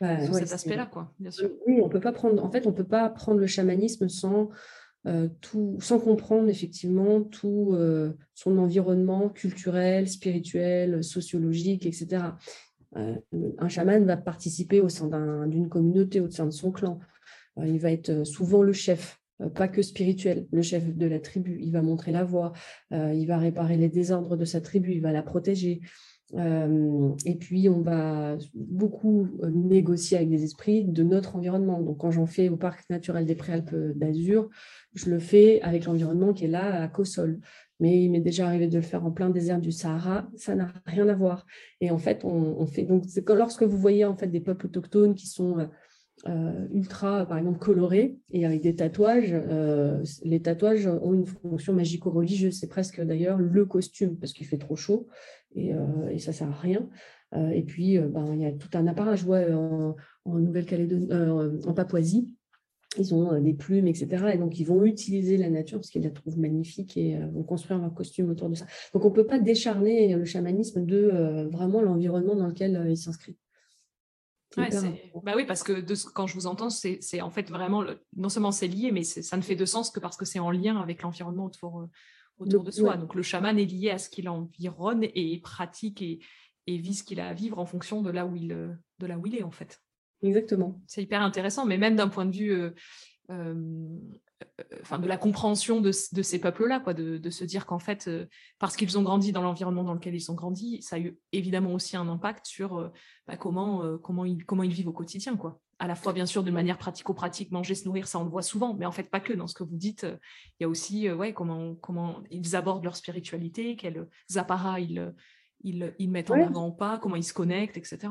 S1: bah, sur cet aspect-là, quoi, bien sûr.
S2: Oui, on peut pas prendre, en fait, on peut pas prendre le chamanisme sans, tout, sans comprendre effectivement tout son environnement culturel, spirituel, sociologique, etc. un chaman va participer au sein d'une communauté, au sein de son clan. Euh, il va être euh, souvent le chef, euh, pas que spirituel, le chef de la tribu. Il va montrer la voie, il va réparer les désordres de sa tribu, il va la protéger. et puis, on va beaucoup négocier avec des esprits de notre environnement. Donc, quand j'en fais au parc naturel des Préalpes d'Azur, je le fais avec l'environnement qui est là à Cossol. Mais il m'est déjà arrivé de le faire en plein désert du Sahara, ça n'a rien à voir. Et en fait, on, on fait. Donc, lorsque vous voyez en fait des peuples autochtones qui sont euh, ultra, par exemple, colorés et avec des tatouages. Euh, les tatouages ont une fonction magico-religieuse. C'est presque d'ailleurs le costume parce qu'il fait trop chaud et, euh, et ça sert à rien. et puis, ben, il y a tout un appareil. Je vois en, Nouvelle-Calédonie, en Papouasie, ils ont des plumes, etc. Et donc, ils vont utiliser la nature parce qu'ils la trouvent magnifique et vont construire leur costume autour de ça. Donc, on ne peut pas décharner le chamanisme de vraiment l'environnement dans lequel il s'inscrit.
S1: Bah oui, parce que de quand je vous entends, c'est en fait vraiment, non seulement c'est lié, mais ça ne fait de sens que parce que c'est en lien avec l'environnement autour, euh, autour de soi. Donc le chaman est lié à ce qu'il environne et pratique et, et vit ce qu'il a à vivre en fonction de là où il, euh, de là où il est en fait.
S2: Exactement.
S1: C'est hyper intéressant, mais même d'un point de vue euh, enfin, de la compréhension de, ces peuples-là, quoi, de, se dire qu'en fait, euh, parce qu'ils ont grandi dans l'environnement dans lequel ils ont grandi, ça a eu évidemment aussi un impact sur euh, bah, comment, euh, comment, ils, comment ils vivent au quotidien. Quoi. À la fois, bien sûr, de manière pratico-pratique, manger, se nourrir, ça on le voit souvent, mais en fait, pas que dans ce que vous dites. Il y a aussi ouais, comment, comment ils abordent leur spiritualité, quels apparats ils, ils, ils mettent en avant ou pas, comment ils se connectent, etc.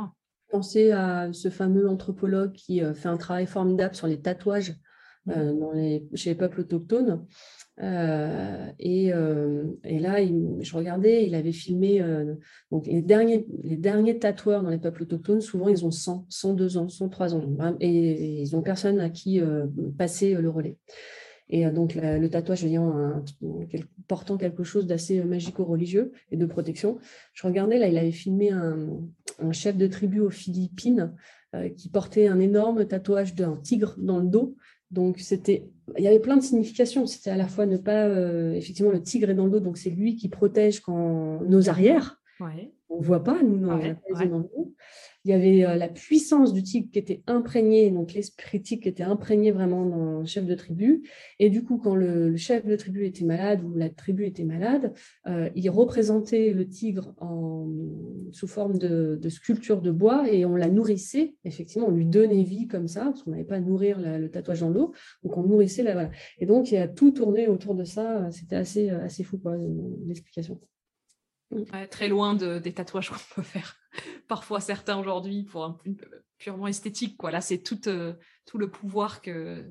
S2: Pensez à ce fameux anthropologue qui fait un travail formidable sur les tatouages dans les, chez les peuples autochtones. Et, et, là, je regardais, il avait filmé donc les, derniers, les derniers tatoueurs dans les peuples autochtones, souvent ils ont 100, 102 ans, 103 ans, et, ils n'ont personne à qui passer le relais. Et donc, le tatouage ayant portant quelque chose d'assez magico-religieux et de protection. Je regardais, là, il avait filmé un chef de tribu aux Philippines qui portait un énorme tatouage d'un tigre dans le dos. Donc, c'était, il y avait plein de significations. C'était à la fois ne pas, euh, effectivement, le tigre est dans le dos, donc c'est lui qui protège quand nos arrières. On ne voit pas, nous, dans, il y avait euh, la puissance du tigre qui était imprégnée, donc l'esprit tigre qui était imprégné vraiment dans le chef de tribu. Et du coup, quand le, chef de tribu était malade ou la tribu était malade, euh, il représentait le tigre en, sous forme de, sculpture de bois et on la nourrissait. Effectivement, on lui donnait vie comme ça, parce qu'on n'avait pas à nourrir le tatouage dans l'eau. Donc, on nourrissait la. Voilà. Et donc, il y a tout tourné autour de ça. C'était assez, assez fou, l'explication.
S1: Très loin de, des tatouages qu'on peut faire parfois certains aujourd'hui pour un, purement esthétique. Quoi. Là, c'est tout, euh, tout le pouvoir que,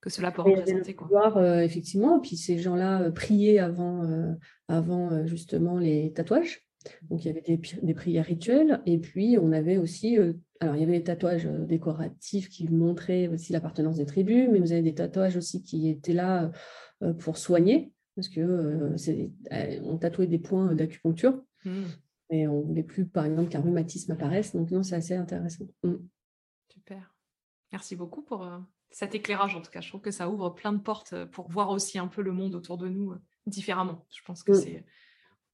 S1: que cela peut représenter.
S2: Quoi. Pouvoir, euh, effectivement, puis ces gens-là euh, priaient avant, avant justement les tatouages. Donc il y avait des, des, prières rituelles et puis on avait aussi, alors il y avait des tatouages décoratifs qui montraient aussi l'appartenance des tribus, mais vous avez des tatouages aussi qui étaient là pour soigner parce que on tatouait des points d'acupuncture. Mmh et on ne voulait plus, par exemple, qu'un rhumatisme apparaisse. Donc, non, c'est assez intéressant. Mm.
S1: Super. Merci beaucoup pour euh, cet éclairage, en tout cas. Je trouve que ça ouvre plein de portes euh, pour voir aussi un peu le monde autour de nous euh, différemment. Je pense que mm. c'est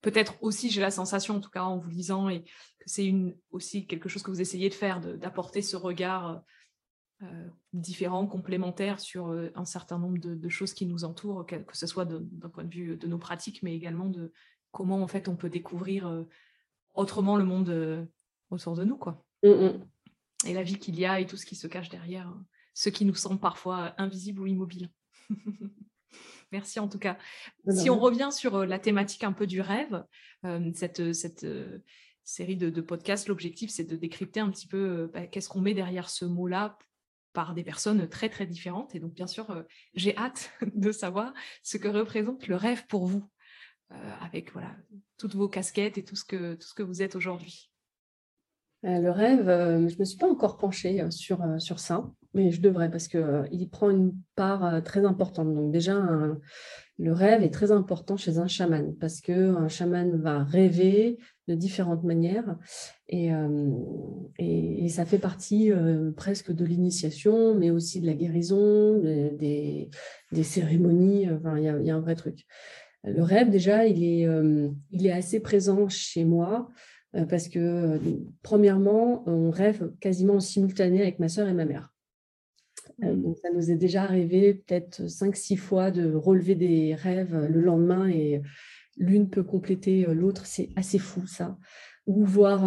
S1: peut-être aussi, j'ai la sensation, en tout cas en vous lisant, et que c'est une, aussi quelque chose que vous essayez de faire, d'apporter ce regard différent, complémentaire sur un certain nombre de, choses qui nous entourent, que, que ce soit d'un point de vue de nos pratiques, mais également de comment en fait on peut découvrir autrement le monde euh, autour de nous, quoi. Mm, mm. Et la vie qu'il y a et tout ce qui se cache derrière, hein. ce qui nous semble parfois invisible ou immobile. Merci en tout cas. Si on revient sur euh, la thématique un peu du rêve, euh, cette, cette série de, podcasts, l'objectif c'est de décrypter un petit peu bah, qu'est-ce qu'on met derrière ce mot-là par des personnes très très différentes. Et donc bien sûr, j'ai hâte de savoir ce que représente le rêve pour vous. Euh, avec voilà, toutes vos casquettes et tout ce que, tout ce que vous êtes aujourd'hui
S2: euh, le rêve, euh, je ne me suis pas encore penchée sur, sur ça, mais je devrais parce qu'il prend une part très importante. Donc déjà, le rêve est très important chez un chaman parce qu'un chaman va rêver de différentes manières et, et, ça fait partie presque de l'initiation, mais aussi de la guérison, des, cérémonies. Enfin, il y, y, a un vrai truc. Le rêve, déjà, il est, euh, assez présent chez moi euh, parce que, euh, premièrement, on rêve quasiment en simultané avec ma soeur et ma mère. Mmh. donc, ça nous est déjà arrivé peut-être 5-6 fois de relever des rêves le lendemain et l'une peut compléter l'autre. C'est assez fou, ça. Ou voir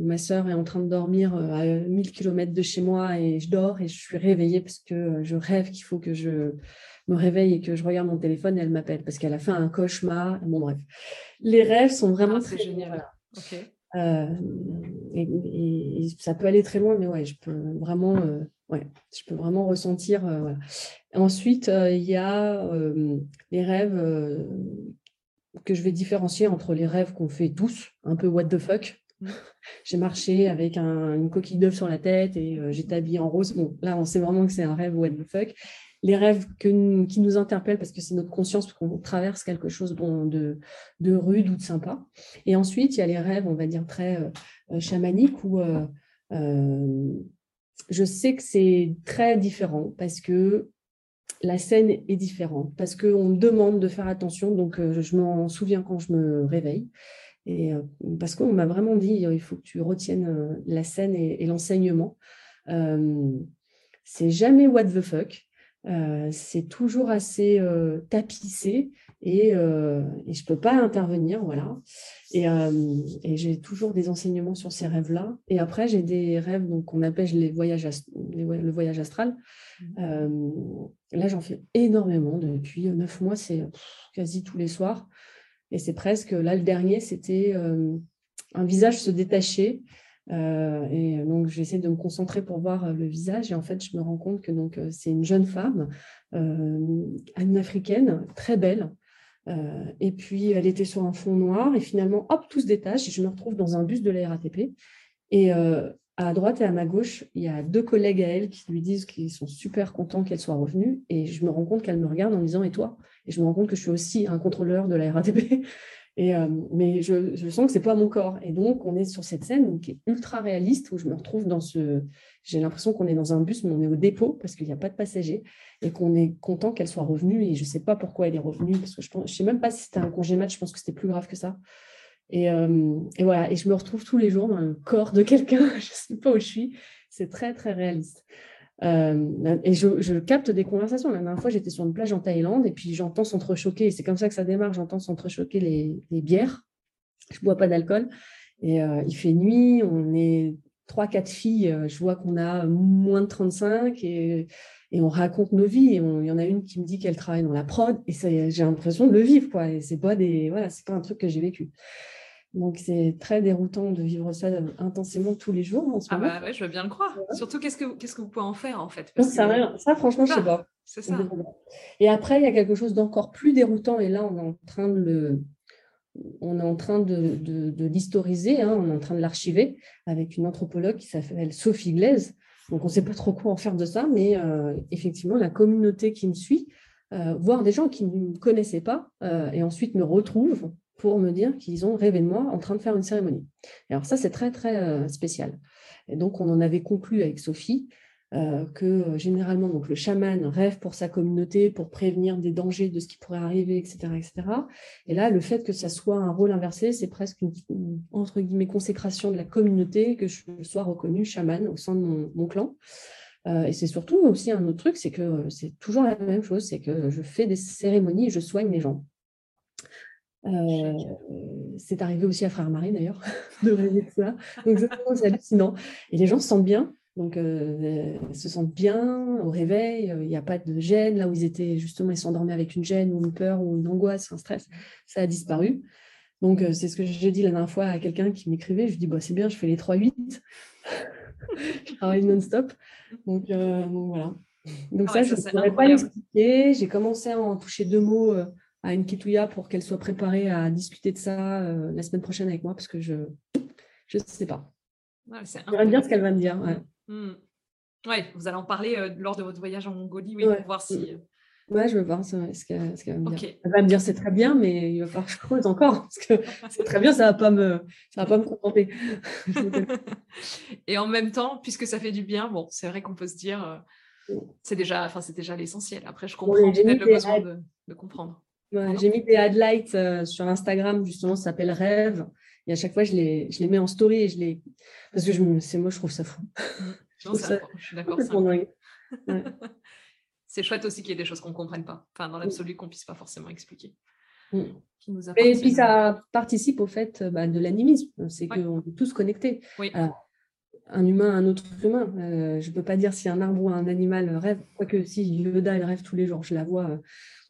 S2: ma soeur est en train de dormir à 1000 km de chez moi et je dors et je suis réveillée parce que je rêve qu'il faut que je me réveille et que je regarde mon téléphone et elle m'appelle parce qu'elle a fait un cauchemar. Bon, bref. Les rêves sont vraiment ah, très génial. Euh, et, ça peut aller très loin, mais ouais, je peux vraiment, euh, ouais, je peux vraiment ressentir. Euh, Ensuite, il y a les rêves que je vais différencier entre les rêves qu'on fait tous, un peu what the fuck. Mmh. J'ai marché avec une coquille d'œuf sur la tête et j'étais habillée en rose. Bon, là, on sait vraiment que c'est un rêve what the fuck les rêves qui nous interpellent parce que c'est notre conscience qu'on traverse quelque chose de, de, rude ou de sympa. Et ensuite, il y a les rêves, on va dire, très euh, euh, chamaniques où euh, je sais que c'est très différent parce que la scène est différente, parce qu'on me demande de faire attention, donc je m'en souviens quand je me réveille. Et parce qu'on m'a vraiment dit, il faut que tu retiennes la scène et l'enseignement. c'est jamais what the fuck. Euh, c'est toujours assez euh, tapissé et, euh, et je ne peux pas intervenir. Voilà. Et, j'ai toujours des enseignements sur ces rêves-là. Et après, j'ai des rêves qu'on appelle les voyages le voyage astral. Mmh. là, j'en fais énormément depuis neuf mois, c'est quasi tous les soirs. Et c'est presque, là, le dernier, c'était un visage se détacher et donc, j'essaie de me concentrer pour voir le visage. Et en fait, je me rends compte que donc c'est une jeune femme, une africaine, très belle. et puis, elle était sur un fond noir. Et finalement, hop, tout se détache. Et je me retrouve dans un bus de la RATP. Et à droite et à ma gauche, il y a deux collègues à elle qui lui disent qu'ils sont super contents qu'elle soit revenue. Et je me rends compte qu'elle me regarde en disant Et toi? Et je me rends compte que je suis aussi un contrôleur de la RATP. Et, euh, mais je, sens que c'est pas mon corps. Et donc, on est sur cette scène qui est ultra réaliste où je me retrouve dans ce. J'ai l'impression qu'on est dans un bus, mais on est au dépôt parce qu'il n'y a pas de passagers et qu'on est content qu'elle soit revenue. Et je ne sais pas pourquoi elle est revenue parce que je ne sais même pas si c'était un congé match. Je pense que c'était plus grave que ça. Euh, et, voilà, et je me retrouve tous les jours dans le corps de quelqu'un, je ne sais pas où je suis. C'est très, très réaliste. Euh, et je, capte des conversations. La dernière fois, j'étais sur une plage en Thaïlande et puis j'entends s'entrechoquer, c'est comme ça que ça démarre, j'entends s'entrechoquer les, bières. Je bois pas d'alcool. Et euh, il fait nuit, on est trois, quatre filles, je vois qu'on a moins de 35 et, et on raconte nos vies. Il y en a une qui me dit qu'elle travaille dans la prod et j'ai l'impression de le vivre. Quoi. Et c'est pas, des, voilà, pas un truc que j'ai vécu. Donc, c'est très déroutant de vivre ça intensément tous les jours en ce
S1: ah bah ouais, je veux bien le croire. Surtout, qu'est-ce que, qu'est-ce que vous pouvez en faire en fait?
S2: Ça, ça, franchement, je sais pas.
S1: C'est ça.
S2: Et après, il y a quelque chose d'encore plus déroutant. Et là, on est en train de le, on est en train de, de, l'historiser, hein, on est en train de l'archiver avec une anthropologue qui s'appelle Sophie Glaise. Donc, on ne sait pas trop quoi en faire de ça, mais euh, effectivement, la communauté qui me suit, euh, voire des gens qui ne me connaissaient pas, euh, et ensuite me retrouvent pour me dire qu'ils ont rêvé de moi en train de faire une cérémonie. alors ça, c'est très, très euh, spécial. Et donc, on en avait conclu avec Sophie euh, que euh, généralement, donc, le chaman rêve pour sa communauté, pour prévenir des dangers de ce qui pourrait arriver, etc. etc. Et là, le fait que ça soit un rôle inversé, c'est presque une, entre guillemets, consécration de la communauté, que je sois reconnue chaman au sein de mon, clan. et c'est surtout aussi un autre truc, c'est que c'est toujours la même chose, c'est que je fais des cérémonies et je soigne les gens. Euh, c'est arrivé aussi à Frère Marie d'ailleurs, de rêver de ça. Donc c'est hallucinant. Et les gens se sentent bien, donc euh, se sentent bien au réveil. Il n'y a pas de gêne là où ils étaient justement, ils s'endormaient avec une gêne ou une peur ou une angoisse, un stress. Ça a disparu. Donc euh, c'est ce que j'ai dit la dernière fois à quelqu'un qui m'écrivait. Je dis bah c'est bien, je fais les 3-8. je travaille non-stop. Donc, voilà. Donc ah ça, je ne pourrais pas l'expliquer. J'ai commencé à en toucher deux mots à une kitouya pour qu'elle soit préparée à discuter de ça euh, la semaine prochaine avec moi parce que je ne sais pas. Ouais, J'aimerais bien ce qu'elle va me dire. Ouais.
S1: Hmm. vous allez en parler euh, lors de votre voyage en Mongolie, oui, pour voir si. Euh,
S2: ouais, je veux voir ce, qu'elle va me dire. Elle va me dire c'est très bien, mais il va falloir que je creuse encore parce que c'est très bien, ça va pas me, ça va pas me contenter.
S1: Et en même temps, puisque ça fait du bien, bon, c'est vrai qu'on peut se dire, c'est déjà, enfin, c'est déjà l'essentiel. Après, je comprends peut-être le besoin de, de comprendre
S2: j'ai mis des highlights euh, sur Instagram, justement, ça s'appelle Rêve. Et à chaque fois, je les, je les mets en story et je les. Parce que je, c'est moi, je trouve ça fou.
S1: je, suis d'accord. c'est chouette aussi qu'il y ait des choses qu'on ne comprenne pas. Enfin, dans l'absolu, qu'on ne puisse pas forcément expliquer.
S2: Mm. et puis, ça participe au fait bah, de l'animisme. C'est qu'on est tous connectés. Oui. Un humain, un autre humain. Euh, je ne peux pas dire si un arbre ou un animal rêve, quoique si Yoda, elle rêve tous les jours, je la vois euh,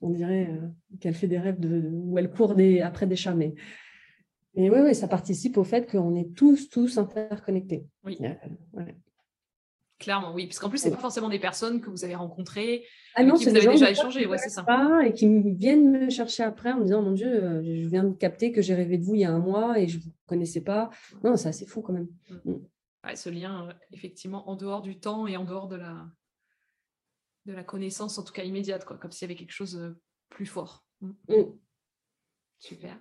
S2: on dirait euh, qu'elle fait des rêves de, où elle court des, après des chats. Mais, oui, oui, ça participe au fait qu'on est tous, tous interconnectés.
S1: Oui. Clairement, oui. Parce qu'en plus, ce n'est pas forcément des personnes que vous avez rencontrées,
S2: ah non,
S1: qui vous avez déjà échangé. Ouais, c'est ça.
S2: Et qui viennent me chercher après en me disant Mon Dieu, je viens de capter que j'ai rêvé de vous il y a un mois et je ne vous connaissais pas. Non, c'est assez fou quand même.
S1: Mm. Ce lien, effectivement, en dehors du temps et en dehors de la, de la connaissance, en tout cas immédiate, quoi, comme s'il y avait quelque chose de plus fort. Mm. Mm. Super.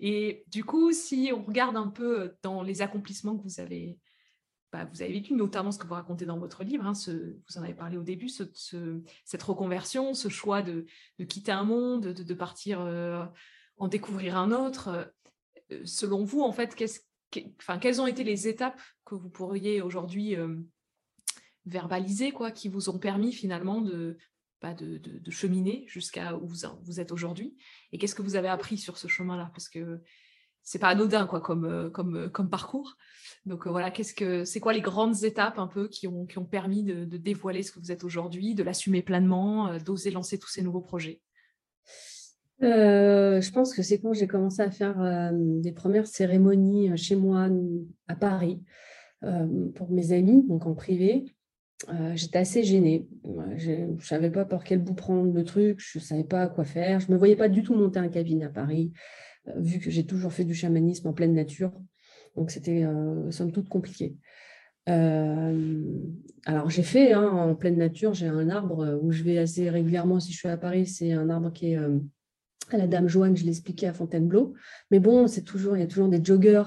S1: Et du coup, si on regarde un peu dans les accomplissements que vous avez, bah, vous avez vécu, notamment ce que vous racontez dans votre livre, hein, ce, vous en avez parlé au début, ce, cette reconversion, ce choix de, quitter un monde, de, partir euh, en découvrir un autre. Euh, selon vous, en fait, quelles ont été les étapes que vous pourriez aujourd'hui euh, verbalisés, quoi, qui vous ont permis finalement de, bah, cheminer jusqu'à où vous, êtes aujourd'hui? Et qu'est-ce que vous avez appris sur ce chemin-là? Parce que c'est pas anodin quoi comme euh, euh, parcours. Donc voilà, qu'est-ce que c'est quoi les grandes étapes un peu qui ont permis de, dévoiler ce que vous êtes aujourd'hui, de l'assumer pleinement, d'oser lancer tous ces nouveaux projets?
S2: Je pense que c'est quand j'ai commencé à faire des premières cérémonies chez moi à Paris. pour mes amis, donc en privé. J'étais assez gênée. Je ne savais pas par quel bout prendre le truc, je ne savais pas quoi faire. Je ne me voyais pas du tout monter un cabinet à Paris, vu que j'ai toujours fait du chamanisme en pleine nature. Donc c'était somme toute compliqué. alors j'ai fait hein, en pleine nature, j'ai un arbre où je vais assez régulièrement si je suis à Paris, c'est un arbre qui est à la Dame Joanne, je l'expliquais à Fontainebleau. Mais bon, c'est toujours, il y a toujours des joggers.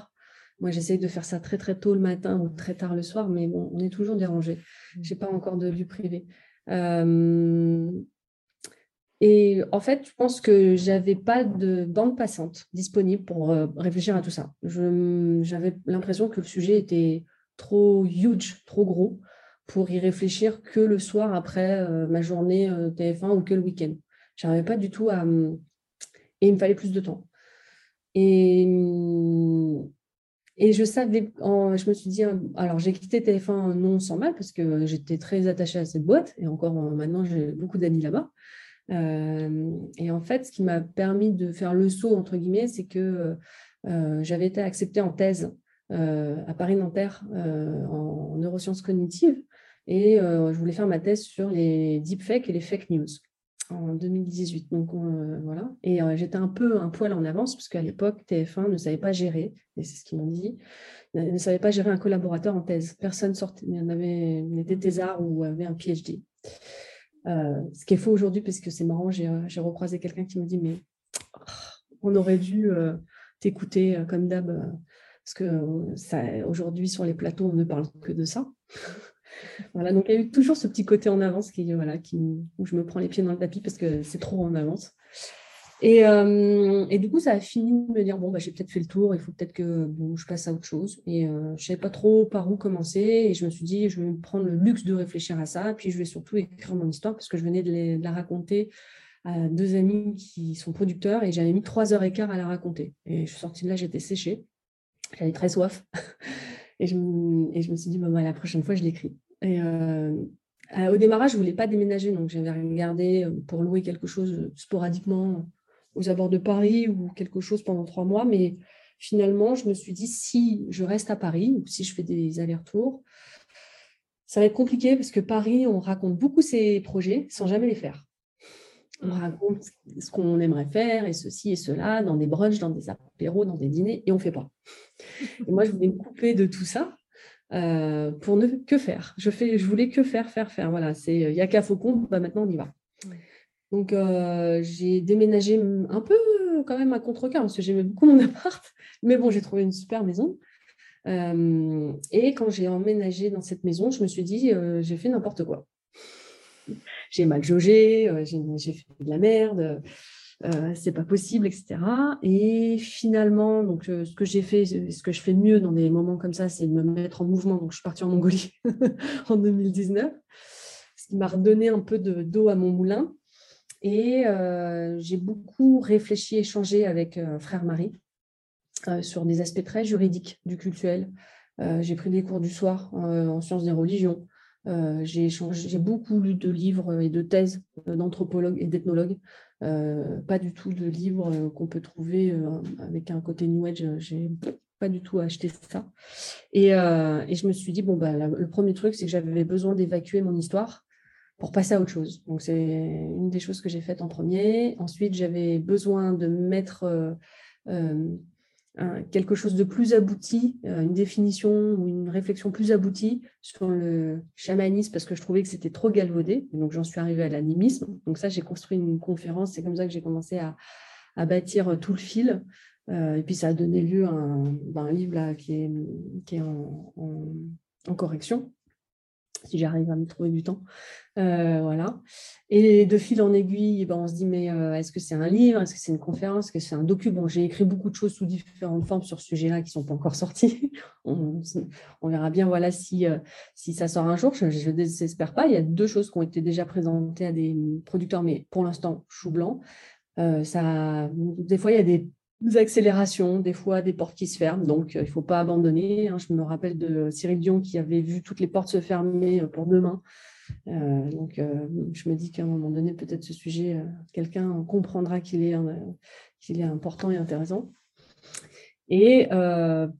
S2: Moi, j'essaye de faire ça très très tôt le matin ou très tard le soir, mais bon, on est toujours dérangé. Mmh. Je n'ai pas encore de lieu privé. et en fait, je pense que j'avais pas de bande passante disponible pour réfléchir à tout ça. J'avais l'impression que le sujet était trop huge, trop gros pour y réfléchir que le soir après ma journée TF1 ou que le week-end. Je n'arrivais pas du tout à, et il me fallait plus de temps. Et, je savais, je me suis dit, alors j'ai quitté TF1 non sans mal parce que j'étais très attachée à cette boîte et encore maintenant j'ai beaucoup d'amis là-bas. Euh, et en fait, ce qui m'a permis de faire le saut, entre guillemets, c'est que euh, j'avais été acceptée en thèse euh, à Paris-Nanterre en neurosciences cognitives et je voulais faire ma thèse sur les deepfakes et les fake news en 2018. Donc euh, voilà. Et euh, j'étais un peu un poil en avance parce qu'à l'époque, TF1 ne savait pas gérer, et c'est ce qu'ils m'ont dit, ne savait pas gérer un collaborateur en thèse. Personne sortait, avait, n'était thésard ou avait un PhD. Euh, ce qui est faux aujourd'hui, parce que c'est marrant, j'ai, recroisé quelqu'un qui me dit Mais on aurait dû t'écouter comme d'hab, parce que aujourd'hui, sur les plateaux, on ne parle que de ça. Voilà, donc il y a eu toujours ce petit côté en avance qui, voilà, qui, où je me prends les pieds dans le tapis parce que c'est trop en avance. Et, euh, et, du coup, ça a fini de me dire bon, bah, j'ai peut-être fait le tour, il faut peut-être que je passe à autre chose. Et euh, je ne savais pas trop par où commencer. Et je me suis dit, je vais me prendre le luxe de réfléchir à ça. Puis je vais surtout écrire mon histoire parce que je venais de, la raconter à deux amis qui sont producteurs et j'avais mis trois heures et quart à la raconter. Et je suis sortie de là, j'étais séchée. J'avais très soif. et, je, me suis dit, bah, la prochaine fois, je l'écris. Et euh, au démarrage, je ne voulais pas déménager, donc j'avais regardé euh, pour louer quelque chose euh, sporadiquement aux abords de Paris ou quelque chose pendant trois mois. Mais finalement, je me suis dit, si je reste à Paris ou si je fais des allers-retours, ça va être compliqué parce que Paris, on raconte beaucoup ses projets sans jamais les faire. On raconte ce qu'on aimerait faire et ceci et cela dans des brunchs, dans des apéros, dans des dîners et on ne fait pas. Et moi, je voulais me couper de tout ça euh, pour ne que faire. Je, fais, je voulais que faire, faire, faire. Voilà, c'est il n'y a qu'à Faucon, bah maintenant on y va. Donc euh, j'ai déménagé un peu quand même à contre-cœur parce que j'aimais beaucoup mon appart, mais bon, j'ai trouvé une super maison. Euh, et quand j'ai emménagé dans cette maison, je me suis dit, j'ai fait n'importe quoi. J'ai mal jaugé, j'ai fait de la merde. Euh, c'est pas possible, etc. Et finalement, donc euh, ce que j'ai fait, ce que je fais de mieux dans des moments comme ça, c'est de me mettre en mouvement. Donc je suis partie en Mongolie en 2019, ce qui m'a redonné un peu de d'eau à mon moulin. Et euh, j'ai beaucoup réfléchi, échangé avec frère Marie sur des aspects très juridiques du cultuel. j'ai pris des cours du soir en sciences des religions. J'ai beaucoup lu de livres et de thèses d'anthropologues et d'ethnologues euh, pas du tout de livres euh, qu'on peut trouver euh, avec un côté New Age. J'ai pas du tout acheté ça. Et, et je me suis dit, bon, bah, le premier truc, c'est que j'avais besoin d'évacuer mon histoire pour passer à autre chose. Donc, c'est une des choses que j'ai faites en premier. Ensuite, j'avais besoin de mettre quelque chose de plus abouti, euh, une définition ou une réflexion plus aboutie sur le chamanisme parce que je trouvais que c'était trop galvaudé. donc j'en suis arrivée à l'animisme. Donc ça, j'ai construit une conférence. C'est comme ça que j'ai commencé à, bâtir tout le fil. Euh, et puis ça a donné lieu à un, ben, livre là, qui est en correction si j'arrive à me trouver du temps. Euh, voilà. Et de fil en aiguille, ben, on se dit, mais euh, est-ce que c'est un livre? Est-ce que c'est une conférence? Est-ce que c'est un document J'ai écrit beaucoup de choses sous différentes formes sur ce sujet-là qui ne sont pas encore sorties. on, verra bien voilà, si, euh, si ça sort un jour. Je ne désespère pas. Il y a deux choses qui ont été déjà présentées à des producteurs, mais pour l'instant, chou blanc. ça, des fois, il y a des accélérations, des fois des portes qui se ferment, donc euh, il ne faut pas abandonner. Hein. Je me rappelle de Cyril Dion qui avait vu toutes les portes se fermer euh, pour demain. Euh, donc je me dis qu'à un moment donné, peut-être ce sujet, quelqu'un comprendra qu'il est, qu'il est important et intéressant. Et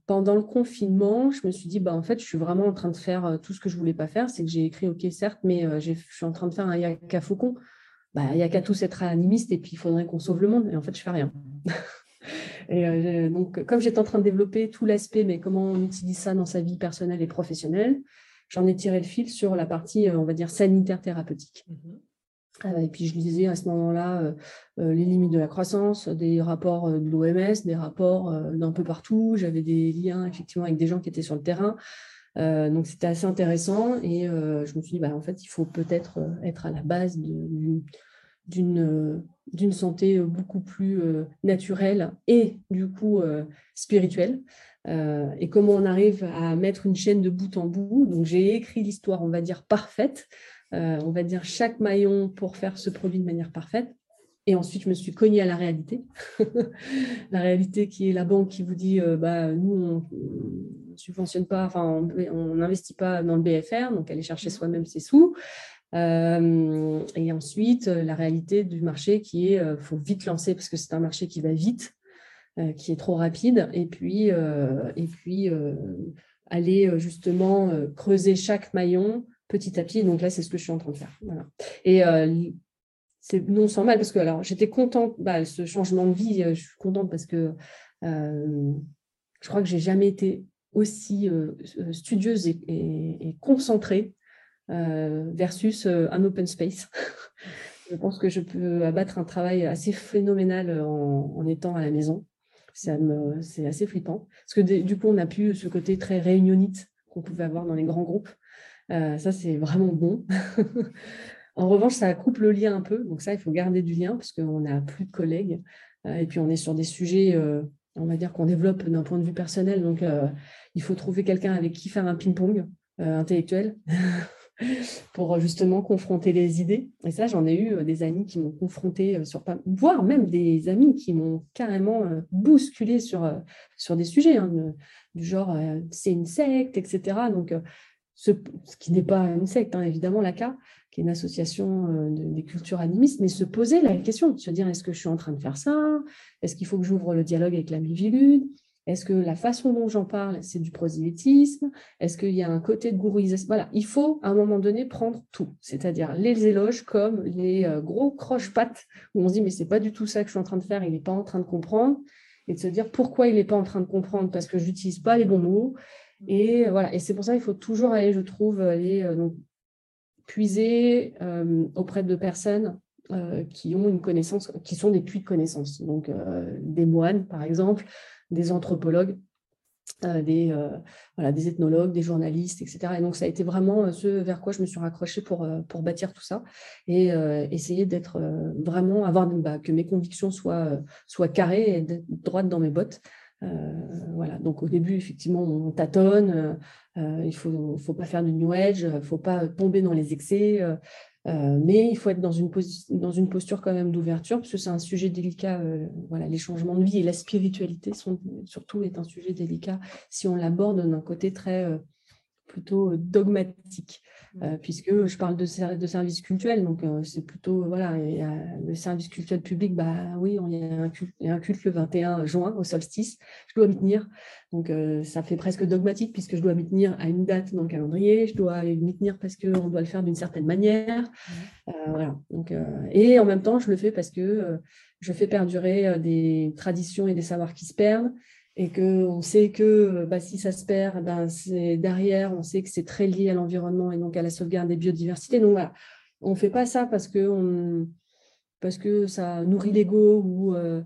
S2: pendant le confinement, je me suis dit, bah, en fait, je suis vraiment en train de faire tout ce que je ne voulais pas faire. C'est que j'ai écrit, OK, certes, mais je suis en train de faire un Yaka Faucon. Bah, il n'y a qu'à tous être animiste et puis il faudrait qu'on sauve le monde. Et en fait, je ne fais rien. Et donc, comme j'étais en train de développer tout l'aspect, mais comment on utilise ça dans sa vie personnelle et professionnelle, j'en ai tiré le fil sur la partie, on va dire, sanitaire thérapeutique. Mmh euh, et puis je lisais à ce moment-là euh, euh, les limites de la croissance, des rapports de l'OMS, des rapports d'un peu partout. J'avais des liens effectivement avec des gens qui étaient sur le terrain. donc c'était assez intéressant et je me suis dit, bah, en fait, il faut peut-être être à la base d'une d'une santé beaucoup plus naturelle et du coup spirituelle. et comment on arrive à mettre une chaîne de bout en bout. Donc j'ai écrit l'histoire, on va dire, parfaite euh, on va dire, chaque maillon pour faire ce produit de manière parfaite. Et ensuite, je me suis cognée à la réalité. la réalité qui est la banque qui vous dit, euh, bah, nous, on ne subventionne pas, enfin, on n'investit pas dans le BFR, donc aller chercher soi-même ses sous. Euh, et ensuite, la réalité du marché qui est, il faut vite lancer parce que c'est un marché qui va vite, qui est trop rapide. Et puis, et puis aller justement creuser chaque maillon petit à petit. Donc là, c'est ce que je suis en train de faire. Et euh, c'est non sans mal parce que alors j'étais contente, bah, ce changement de vie, euh, je suis contente parce que euh, je crois que j'ai jamais été aussi studieuse et, concentrée versus un open space. je pense que je peux abattre un travail assez phénoménal en, étant à la maison. C'est assez flippant. Parce que du coup, on n'a plus ce côté très réunionnite qu'on pouvait avoir dans les grands groupes. Euh, ça, c'est vraiment bon. en revanche, ça coupe le lien un peu. Donc ça, il faut garder du lien parce qu'on n'a plus de collègues. Euh, et puis, on est sur des sujets, euh, on va dire, qu'on développe d'un point de vue personnel. Donc, il faut trouver quelqu'un avec qui faire un ping-pong intellectuel. pour justement confronter les idées. Et ça, j'en ai eu des amis qui m'ont confronté sur pas, voire même des amis qui m'ont carrément bousculé sur, sur des sujets hein, du genre c'est une secte, etc. Donc, ce, qui n'est pas une secte, hein, évidemment, l'ACA, qui est une association euh, des cultures animistes, mais se poser la question, se dire est-ce que je suis en train de faire ça? Est-ce qu'il faut que j'ouvre le dialogue avec la Mivilude Est-ce que la façon dont j'en parle, c'est du prosélytisme? Est-ce qu'il y a un côté de gourouisation Voilà, il faut à un moment donné prendre tout, c'est-à-dire les éloges comme les euh, gros croche-pattes où on se dit mais c'est pas du tout ça que je suis en train de faire, il n'est pas en train de comprendre, et de se dire pourquoi il n'est pas en train de comprendre? Parce que j'utilise pas les bons mots. Et euh, voilà, et c'est pour ça qu'il faut toujours aller, je trouve, aller euh, donc, puiser auprès de personnes qui ont une connaissance, qui sont des puits de connaissances. Donc des moines, par exemple, des anthropologues, des, voilà, des ethnologues, des journalistes, etc. Et donc, ça a été vraiment ce vers quoi je me suis raccrochée pour, pour bâtir tout ça et essayer d'être vraiment, avoir bah, que mes convictions soient, soient carrées et d'être droite dans mes bottes. Euh, voilà, donc au début, effectivement, on tâtonne, euh, il ne faut, faut, pas faire du New Age, il ne faut pas tomber dans les excès, euh, mais il faut être dans une, dans une posture quand même d'ouverture, parce que c'est un sujet délicat. voilà, les changements de vie et la spiritualité sont, surtout est un sujet délicat si on l'aborde d'un côté très plutôt dogmatique. Euh, puisque je parle de, de services cultuels, donc euh, c'est plutôt, voilà, le service culturel public, bah oui, il y, a un culte, un culte le 21 juin au solstice, je dois m'y tenir, donc euh, ça fait presque dogmatique puisque je dois m'y tenir à une date dans le calendrier, je dois m'y tenir parce qu'on doit le faire d'une certaine manière, voilà, donc, et en même temps, je le fais parce que je fais perdurer des traditions et des savoirs qui se perdent, et qu'on sait que bah, si ça se perd, ben, c'est derrière, on sait que c'est très lié à l'environnement et donc à la sauvegarde des biodiversités. Donc voilà, on ne fait pas ça parce que, parce que ça nourrit l'ego ou, euh,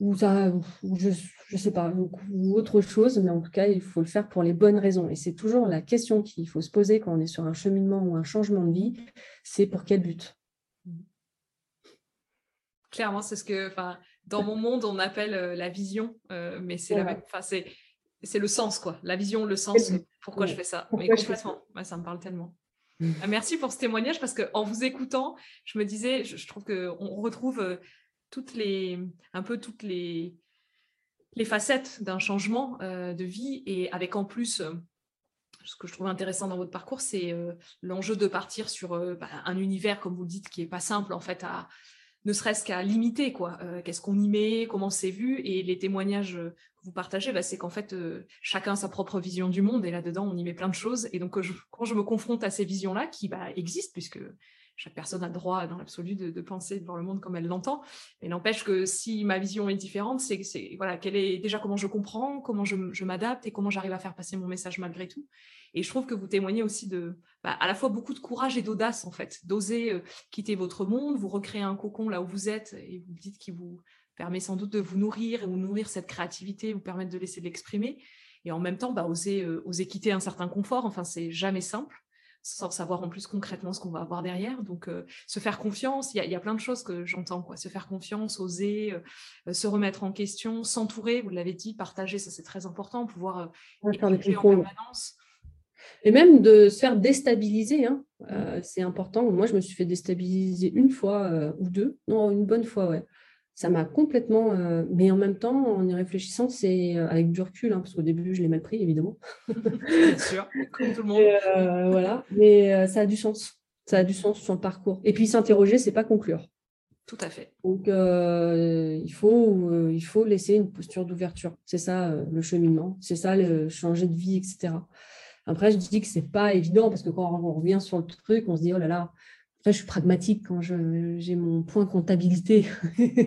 S2: ou, ça, je ne sais pas, ou, autre chose, mais en tout cas, il faut le faire pour les bonnes raisons. Et c'est toujours la question qu'il faut se poser quand on est sur un cheminement ou un changement de vie, c'est pour quel but?
S1: Clairement, c'est ce que dans mon monde, on appelle euh, la vision, euh, mais c'est c'est le sens, quoi. La vision, le sens, pourquoi je fais ça? mais complètement, ça me parle tellement. Mm. Ah, merci pour ce témoignage parce qu'en vous écoutant, je me disais, je, trouve qu'on retrouve euh, toutes les, un peu toutes les, les facettes d'un changement de vie et avec en plus, ce que je trouve intéressant dans votre parcours, c'est l'enjeu de partir sur bah, un univers, comme vous le dites, qui n'est pas simple en fait à, ne serait-ce qu'à limiter quoi. Qu'est-ce qu'on y met, comment c'est vu, et les témoignages que vous partagez, bah, c'est qu'en fait chacun a sa propre vision du monde, et là-dedans on y met plein de choses. Et donc quand je me confronte à ces visions-là qui bah, existent, puisque chaque personne a le droit dans l'absolu de, penser de voir le monde comme elle l'entend. Mais n'empêche que si ma vision est différente, c'est voilà, quelle est déjà comment je comprends, comment je, m'adapte et comment j'arrive à faire passer mon message malgré tout. Et je trouve que vous témoignez aussi de bah, à la fois beaucoup de courage et d'audace en fait, d'oser euh, quitter votre monde, vous recréer un cocon là où vous êtes et vous dites qu'il vous permet sans doute de vous nourrir et vous nourrir cette créativité, vous permettre de laisser l'exprimer. Et en même temps, bah, oser, euh, oser quitter un certain confort. Enfin, c'est jamais simple sans savoir en plus concrètement ce qu'on va avoir derrière. Donc, euh, se faire confiance, il y, a plein de choses que j'entends, quoi. Se faire confiance, oser, euh, euh, se remettre en question, s'entourer, vous l'avez dit, partager, ça c'est très important, pouvoir faire des en permanence.
S2: Et même de se faire déstabiliser, hein. c'est important. Moi, je me suis fait déstabiliser une fois ou deux, non, une bonne fois, ouais ça m'a complètement. Euh, mais en même temps, en y réfléchissant, c'est euh, avec du recul, hein, parce qu'au début, je l'ai mal pris, évidemment.
S1: Bien sûr, comme tout le monde.
S2: Euh, voilà, mais ça a du sens. Ça a du sens sur le parcours. Et puis s'interroger, c'est pas conclure.
S1: Tout à fait.
S2: Donc, il, faut, il faut laisser une posture d'ouverture. C'est ça le cheminement. C'est ça le changer de vie, etc. Après, je dis que c'est pas évident parce que quand on revient sur le truc, on se dit oh là là, je suis pragmatique quand j'ai mon point comptabilité et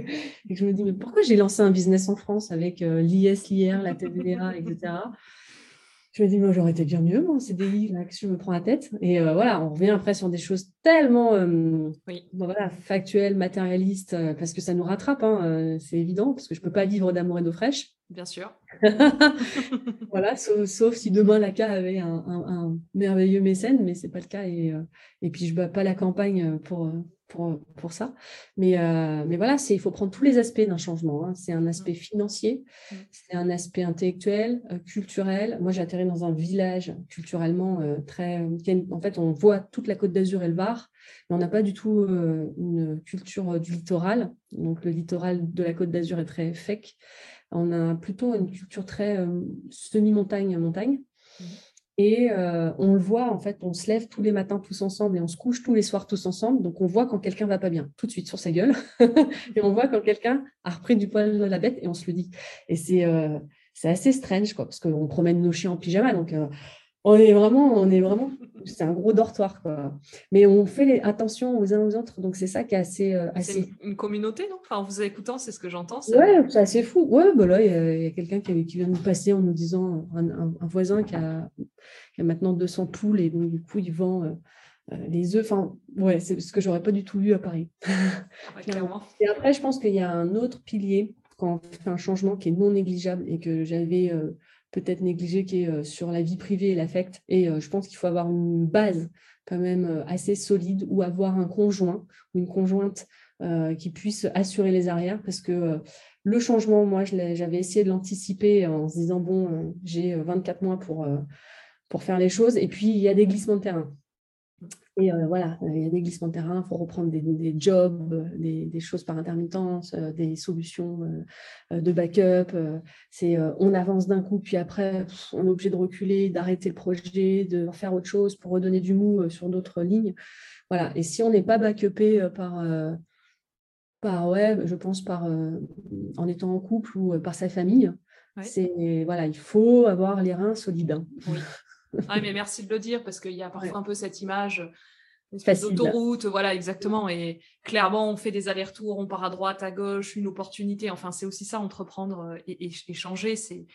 S2: que je me dis, mais pourquoi j'ai lancé un business en France avec euh, l'IS, l'IR, la TVA, etc. Je me dis, mais j'aurais été bien mieux, moi, en CDI, là, que je me prends la tête. Et euh, voilà, on revient après sur des choses tellement euh, voilà, factuelles, matérialistes, parce que ça nous rattrape, hein, c'est évident, parce que je ne peux pas vivre d'amour et d'eau fraîche.
S1: Bien sûr.
S2: voilà, sauf, si demain la CA avait un, merveilleux mécène, mais ce n'est pas le cas. Et, euh, et puis je ne bats pas la campagne pour, pour, pour ça. Mais, euh, mais voilà, il faut prendre tous les aspects d'un changement. Hein. C'est un aspect financier, mm. c'est un aspect intellectuel, euh, culturel. Moi, j'ai atterri dans un village culturellement très. En fait, on voit toute la côte d'Azur et le Var, mais on n'a pas du tout une culture du littoral. Donc, le littoral de la côte d'Azur est très fake on a plutôt une culture très euh, semi-montagne-montagne. Mmh. Et euh, on le voit, en fait, on se lève tous les matins tous ensemble et on se couche tous les soirs tous ensemble. Donc, on voit quand quelqu'un va pas bien, tout de suite sur sa gueule. et on voit quand quelqu'un a repris du poil de la bête et on se le dit. Et c'est euh, assez strange, quoi, parce qu'on promène nos chiens en pyjama. Donc, on est vraiment, on est vraiment, c'est un gros dortoir, quoi. Mais on fait les, attention aux uns aux autres, donc c'est ça qui est assez. Euh, assez...
S1: une, communauté, non? Enfin, en vous écoutant, c'est ce que j'entends.
S2: Ouais, c'est assez fou. Ouais, bah là, il y a, quelqu'un qui, qui, vient nous passer en nous disant, un, voisin qui a, qui a, maintenant 200 poules et donc du coup, il vend. Euh, euh, les œufs, enfin, ouais, c'est ce que j'aurais pas du tout vu à Paris.
S1: clairement.
S2: Et après, je pense qu'il y a un autre pilier quand on fait un changement qui est non négligeable et que j'avais peut-être négligé qui est euh, sur la vie privée et l'affect. Et euh, je pense qu'il faut avoir une base quand même euh, assez solide ou avoir un conjoint ou une conjointe qui puisse assurer les arrières parce que le changement, moi, j'avais essayé de l'anticiper en se disant, bon, j'ai 24 mois pour faire les choses. Et puis, il y a des glissements de terrain. Et euh, voilà, il y a des glissements de terrain, il faut reprendre des, jobs, des, choses par intermittence, euh, des solutions euh, de backup. c'est on avance d'un coup, puis après, on est obligé de reculer, d'arrêter le projet, de faire autre chose pour redonner du mou sur d'autres lignes. Voilà. Et si on n'est pas backupé par, par ouais, je pense par en étant en couple ou par sa famille, c'est voilà, il faut avoir les reins solides. Hein.
S1: Oui. Ah, mais merci de le dire parce qu'il y a parfois un peu cette image d'autoroute, voilà, exactement. Et clairement, on fait des allers-retours, on part à droite, à gauche, une opportunité. Enfin, c'est aussi ça, entreprendre euh, et, changer. C'est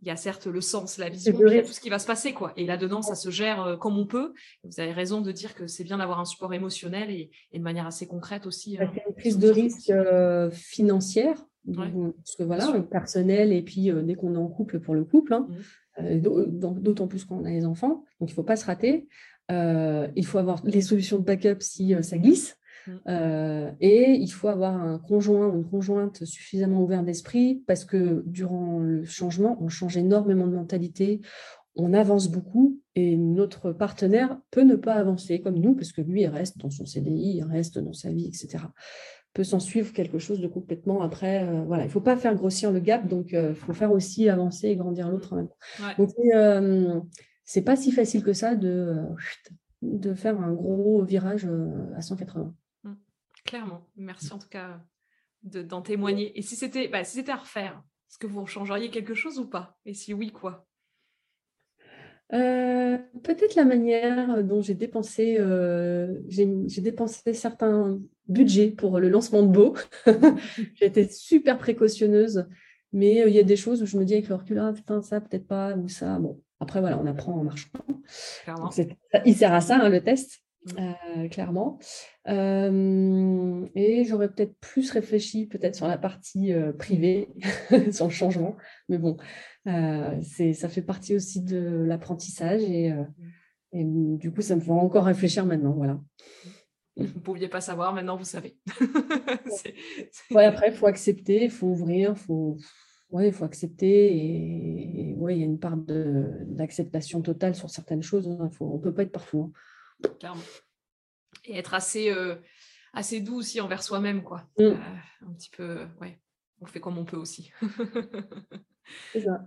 S1: il y a certes le sens, la vision, il y a tout ce qui va se passer, quoi. Et là-dedans, ça se gère euh, comme on peut. Vous avez raison de dire que c'est bien d'avoir un support émotionnel et, de manière assez concrète aussi.
S2: C'est une prise de risque euh, financière, parce que voilà, personnel et puis dès qu'on est en couple pour le couple. Hein. Mmh. Euh, d'autant plus quand on a les enfants. Donc, il ne faut pas se rater. Euh, il faut avoir les solutions de backup si euh, ça glisse. Mm. et il faut avoir un conjoint ou une conjointe suffisamment ouvert d'esprit parce que durant le changement, on change énormément de mentalité, on avance beaucoup et notre partenaire peut ne pas avancer comme nous parce que lui, il reste dans son CDI, il reste dans sa vie, etc peut s'en suivre quelque chose de complètement après. Euh, voilà, il ne faut pas faire grossir le gap, donc il euh, faut faire aussi avancer et grandir l'autre en même temps. Donc, euh, c'est pas si facile que ça de, de faire un gros virage à 180.
S1: clairement. Merci en tout cas d'en témoigner. Et si c'était bah, si c'était à refaire, est-ce que vous changeriez quelque chose ou pas? Et si oui, quoi?
S2: Euh, Peut-être la manière dont j'ai dépensé, euh, j'ai dépensé certains budgets pour le lancement de Beau. j'ai été super précautionneuse, mais euh, il y a des choses où je me dis avec le recul, ah, putain, ça, peut-être pas, ou ça. Bon, après, voilà, on apprend en marchant. il sert à ça, hein, le test. Euh, clairement. Euh, et j'aurais peut-être plus réfléchi peut-être sur la partie euh, privée, sur le changement. Mais bon, c'est, ça fait partie aussi de l'apprentissage et, et, du coup, ça me fait encore réfléchir maintenant. Voilà.
S1: Vous ne pouviez pas savoir, maintenant vous savez.
S2: ouais, après, il faut accepter, il faut ouvrir, il faut, ouais, faut accepter. Et, ouais, il y a une part d'acceptation totale sur certaines choses. Hein. on ne peut pas être partout. Hein
S1: clairement. Et être assez, euh, assez doux aussi envers soi-même, quoi. Mm. Euh, un petit peu, ouais, on fait comme on peut aussi. C'est ça.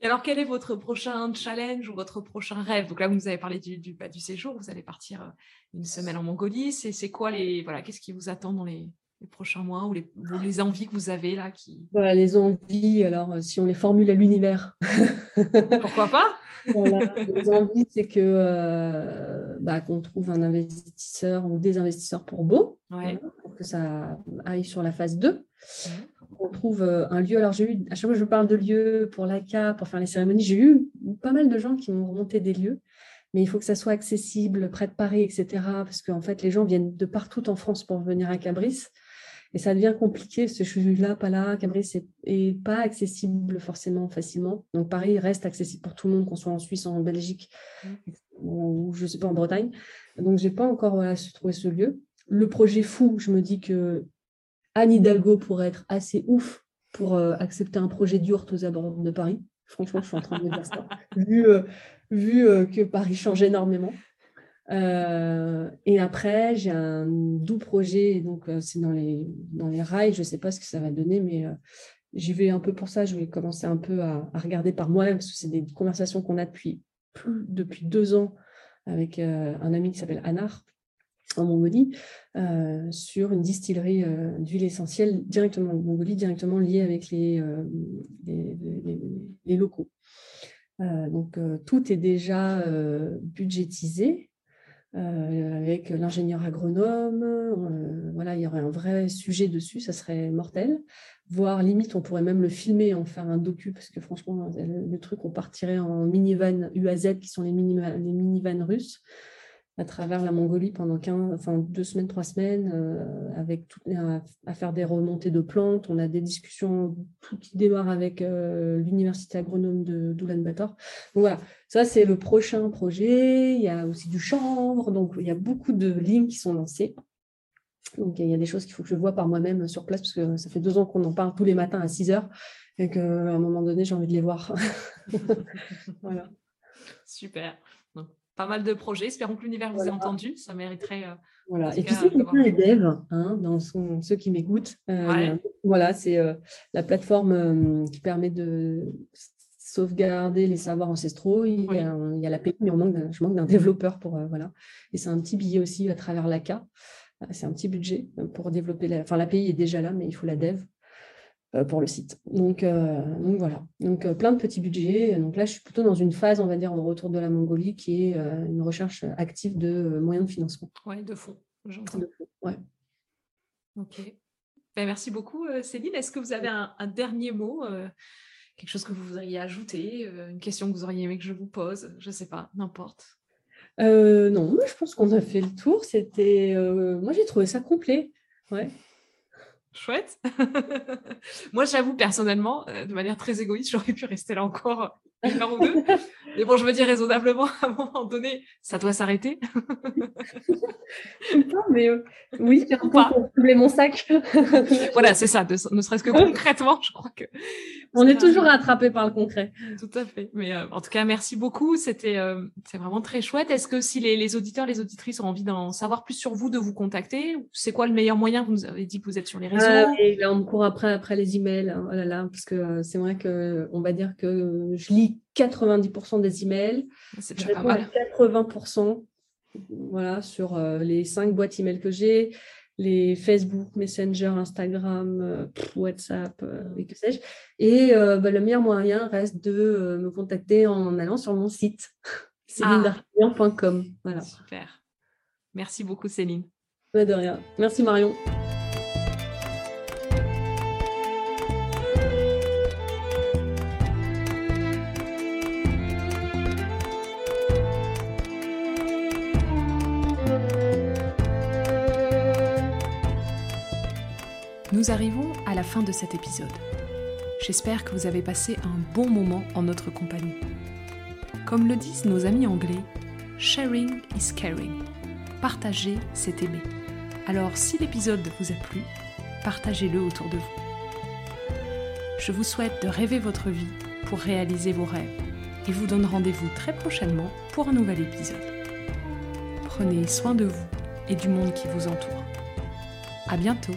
S1: Et alors, quel est votre prochain challenge ou votre prochain rêve? Donc là, vous nous avez parlé du, du, bah, du séjour, vous allez partir euh, une semaine en Mongolie. C'est quoi les, voilà, qu'est-ce qui vous attend dans les, les prochains mois ou les, les, envies que vous avez là qui...
S2: Voilà, les envies, alors si on les formule à l'univers.
S1: Pourquoi pas?
S2: Voilà, les envies, c'est que euh, bah, qu'on trouve un investisseur ou des investisseurs pour Beau, pour que ça aille sur la phase 2. On trouve euh, un lieu. Alors, j'ai eu, à chaque fois que je parle de lieu pour l'ACA, pour faire les cérémonies, j'ai eu pas mal de gens qui m'ont remonté des lieux mais il faut que ça soit accessible près de Paris, etc. Parce qu'en fait, les gens viennent de partout en France pour venir à Cabris. Et ça devient compliqué, ce je suis là, pas là, Cabris n'est pas accessible forcément facilement. Donc Paris reste accessible pour tout le monde, qu'on soit en Suisse, en Belgique mmh. Ou je sais pas, en Bretagne. Donc je n'ai pas encore voilà, trouvé ce lieu. Le projet fou, je me dis que Anne Hidalgo pourrait être assez ouf pour euh, accepter un projet d'yourte aux abords de Paris. Franchement, je suis en train de me dire ça, vu, euh, vu euh, que Paris change énormément. Euh, et après, j'ai un doux projet, donc euh, c'est dans les, dans les rails, je ne sais pas ce que ça va donner, mais euh, j'y vais un peu pour ça, je vais commencer un peu à, regarder par moi-même, parce que c'est des conversations qu'on a depuis, depuis deux ans avec un ami qui s'appelle Anar, en Mongolie, sur une distillerie d'huile essentielle directement en Mongolie, directement liée avec les, les locaux. donc tout est déjà budgétisé, euh, avec l'ingénieur agronome. Euh, voilà, il y aurait un vrai sujet dessus, ça serait mortel. Voire limite, on pourrait même le filmer, en faire un docu, parce que franchement, le, truc, on partirait en minivan UAZ, qui sont les, mini, les minivans russes à travers la Mongolie pendant 15, enfin, deux semaines, trois semaines, euh, avec à, faire des remontées de plantes. On a des discussions tout qui démarrent avec euh, l'université agronome de d'Oulan-Bator. Voilà, ça c'est le prochain projet. Il y a aussi du chanvre, donc il y a beaucoup de lignes qui sont lancées. Donc il y a des choses qu'il faut que je vois par moi-même sur place, parce que ça fait deux ans qu'on en parle tous les matins à 6 heures, et qu'à un moment donné, j'ai envie de les voir.
S1: voilà. Super pas mal de projets. Espérons que l'univers vous ait entendu. Ça mériterait. Euh,
S2: voilà. Et puis, c'est les devs, hein, dans ceux qui m'écoutent. Euh, voilà, c'est euh, la plateforme qui permet de sauvegarder les savoirs ancestraux. Il, y, a, il y a l'API, mais on manque je manque d'un développeur pour. voilà. Et c'est un petit billet aussi à travers l'ACA. C'est un petit budget pour développer. La... Enfin, l'API est déjà là, mais il faut la dev. Euh, pour le site. Donc, euh, donc voilà, donc euh, plein de petits budgets. Donc là, je suis plutôt dans une phase, on va dire, de retour de la Mongolie, qui est une recherche active de moyens de financement.
S1: Oui, de fonds, j'entends. Ouais. Ok. Ben, merci beaucoup, Céline. Est-ce que vous avez un, dernier mot quelque chose que vous voudriez ajouter, une question que vous auriez aimé que je vous pose, je ne sais pas, n'importe.
S2: non, je pense qu'on a fait le tour. C'était, moi j'ai trouvé ça complet. Ouais.
S1: Chouette. Moi, j'avoue, personnellement, euh, de manière très égoïste, j'aurais pu rester là encore une heure ou deux. Mais bon, je me dis raisonnablement, à un moment donné, ça doit s'arrêter.
S2: mais euh, oui, j'ai pour doubler mon sac.
S1: voilà, c'est ça. ne serait-ce que concrètement, je crois que.
S2: On est toujours attrapé par le concret.
S1: Tout à fait. Mais euh, en tout cas, merci beaucoup. C'était c'est vraiment très chouette. Est-ce que si les, les, auditeurs, les auditrices ont envie d'en savoir plus sur vous, de vous contacter, c'est quoi le meilleur moyen? Vous nous avez dit que vous êtes sur les réseaux.
S2: Ah, et là, on court après, après les emails. Hein. Oh là là, parce que c'est vrai que on va dire que je lis 90% des emails.
S1: C'est déjà pas mal.
S2: 80% voilà, sur euh, les cinq boîtes email que j'ai. les Facebook, Messenger, Instagram, WhatsApp et que sais-je. Et bah, le meilleur moyen reste de me contacter en allant sur mon site, célinedartagnan.com. Voilà.
S1: Super. Merci beaucoup, Céline.
S2: de rien. Merci, Marion.
S1: Nous arrivons à la fin de cet épisode. J'espère que vous avez passé un bon moment en notre compagnie. Comme le disent nos amis anglais, sharing is caring. Partager, c'est aimer. Alors si l'épisode vous a plu, partagez-le autour de vous. Je vous souhaite de rêver votre vie pour réaliser vos rêves et vous donne rendez-vous très prochainement pour un nouvel épisode. Prenez soin de vous et du monde qui vous entoure. À bientôt!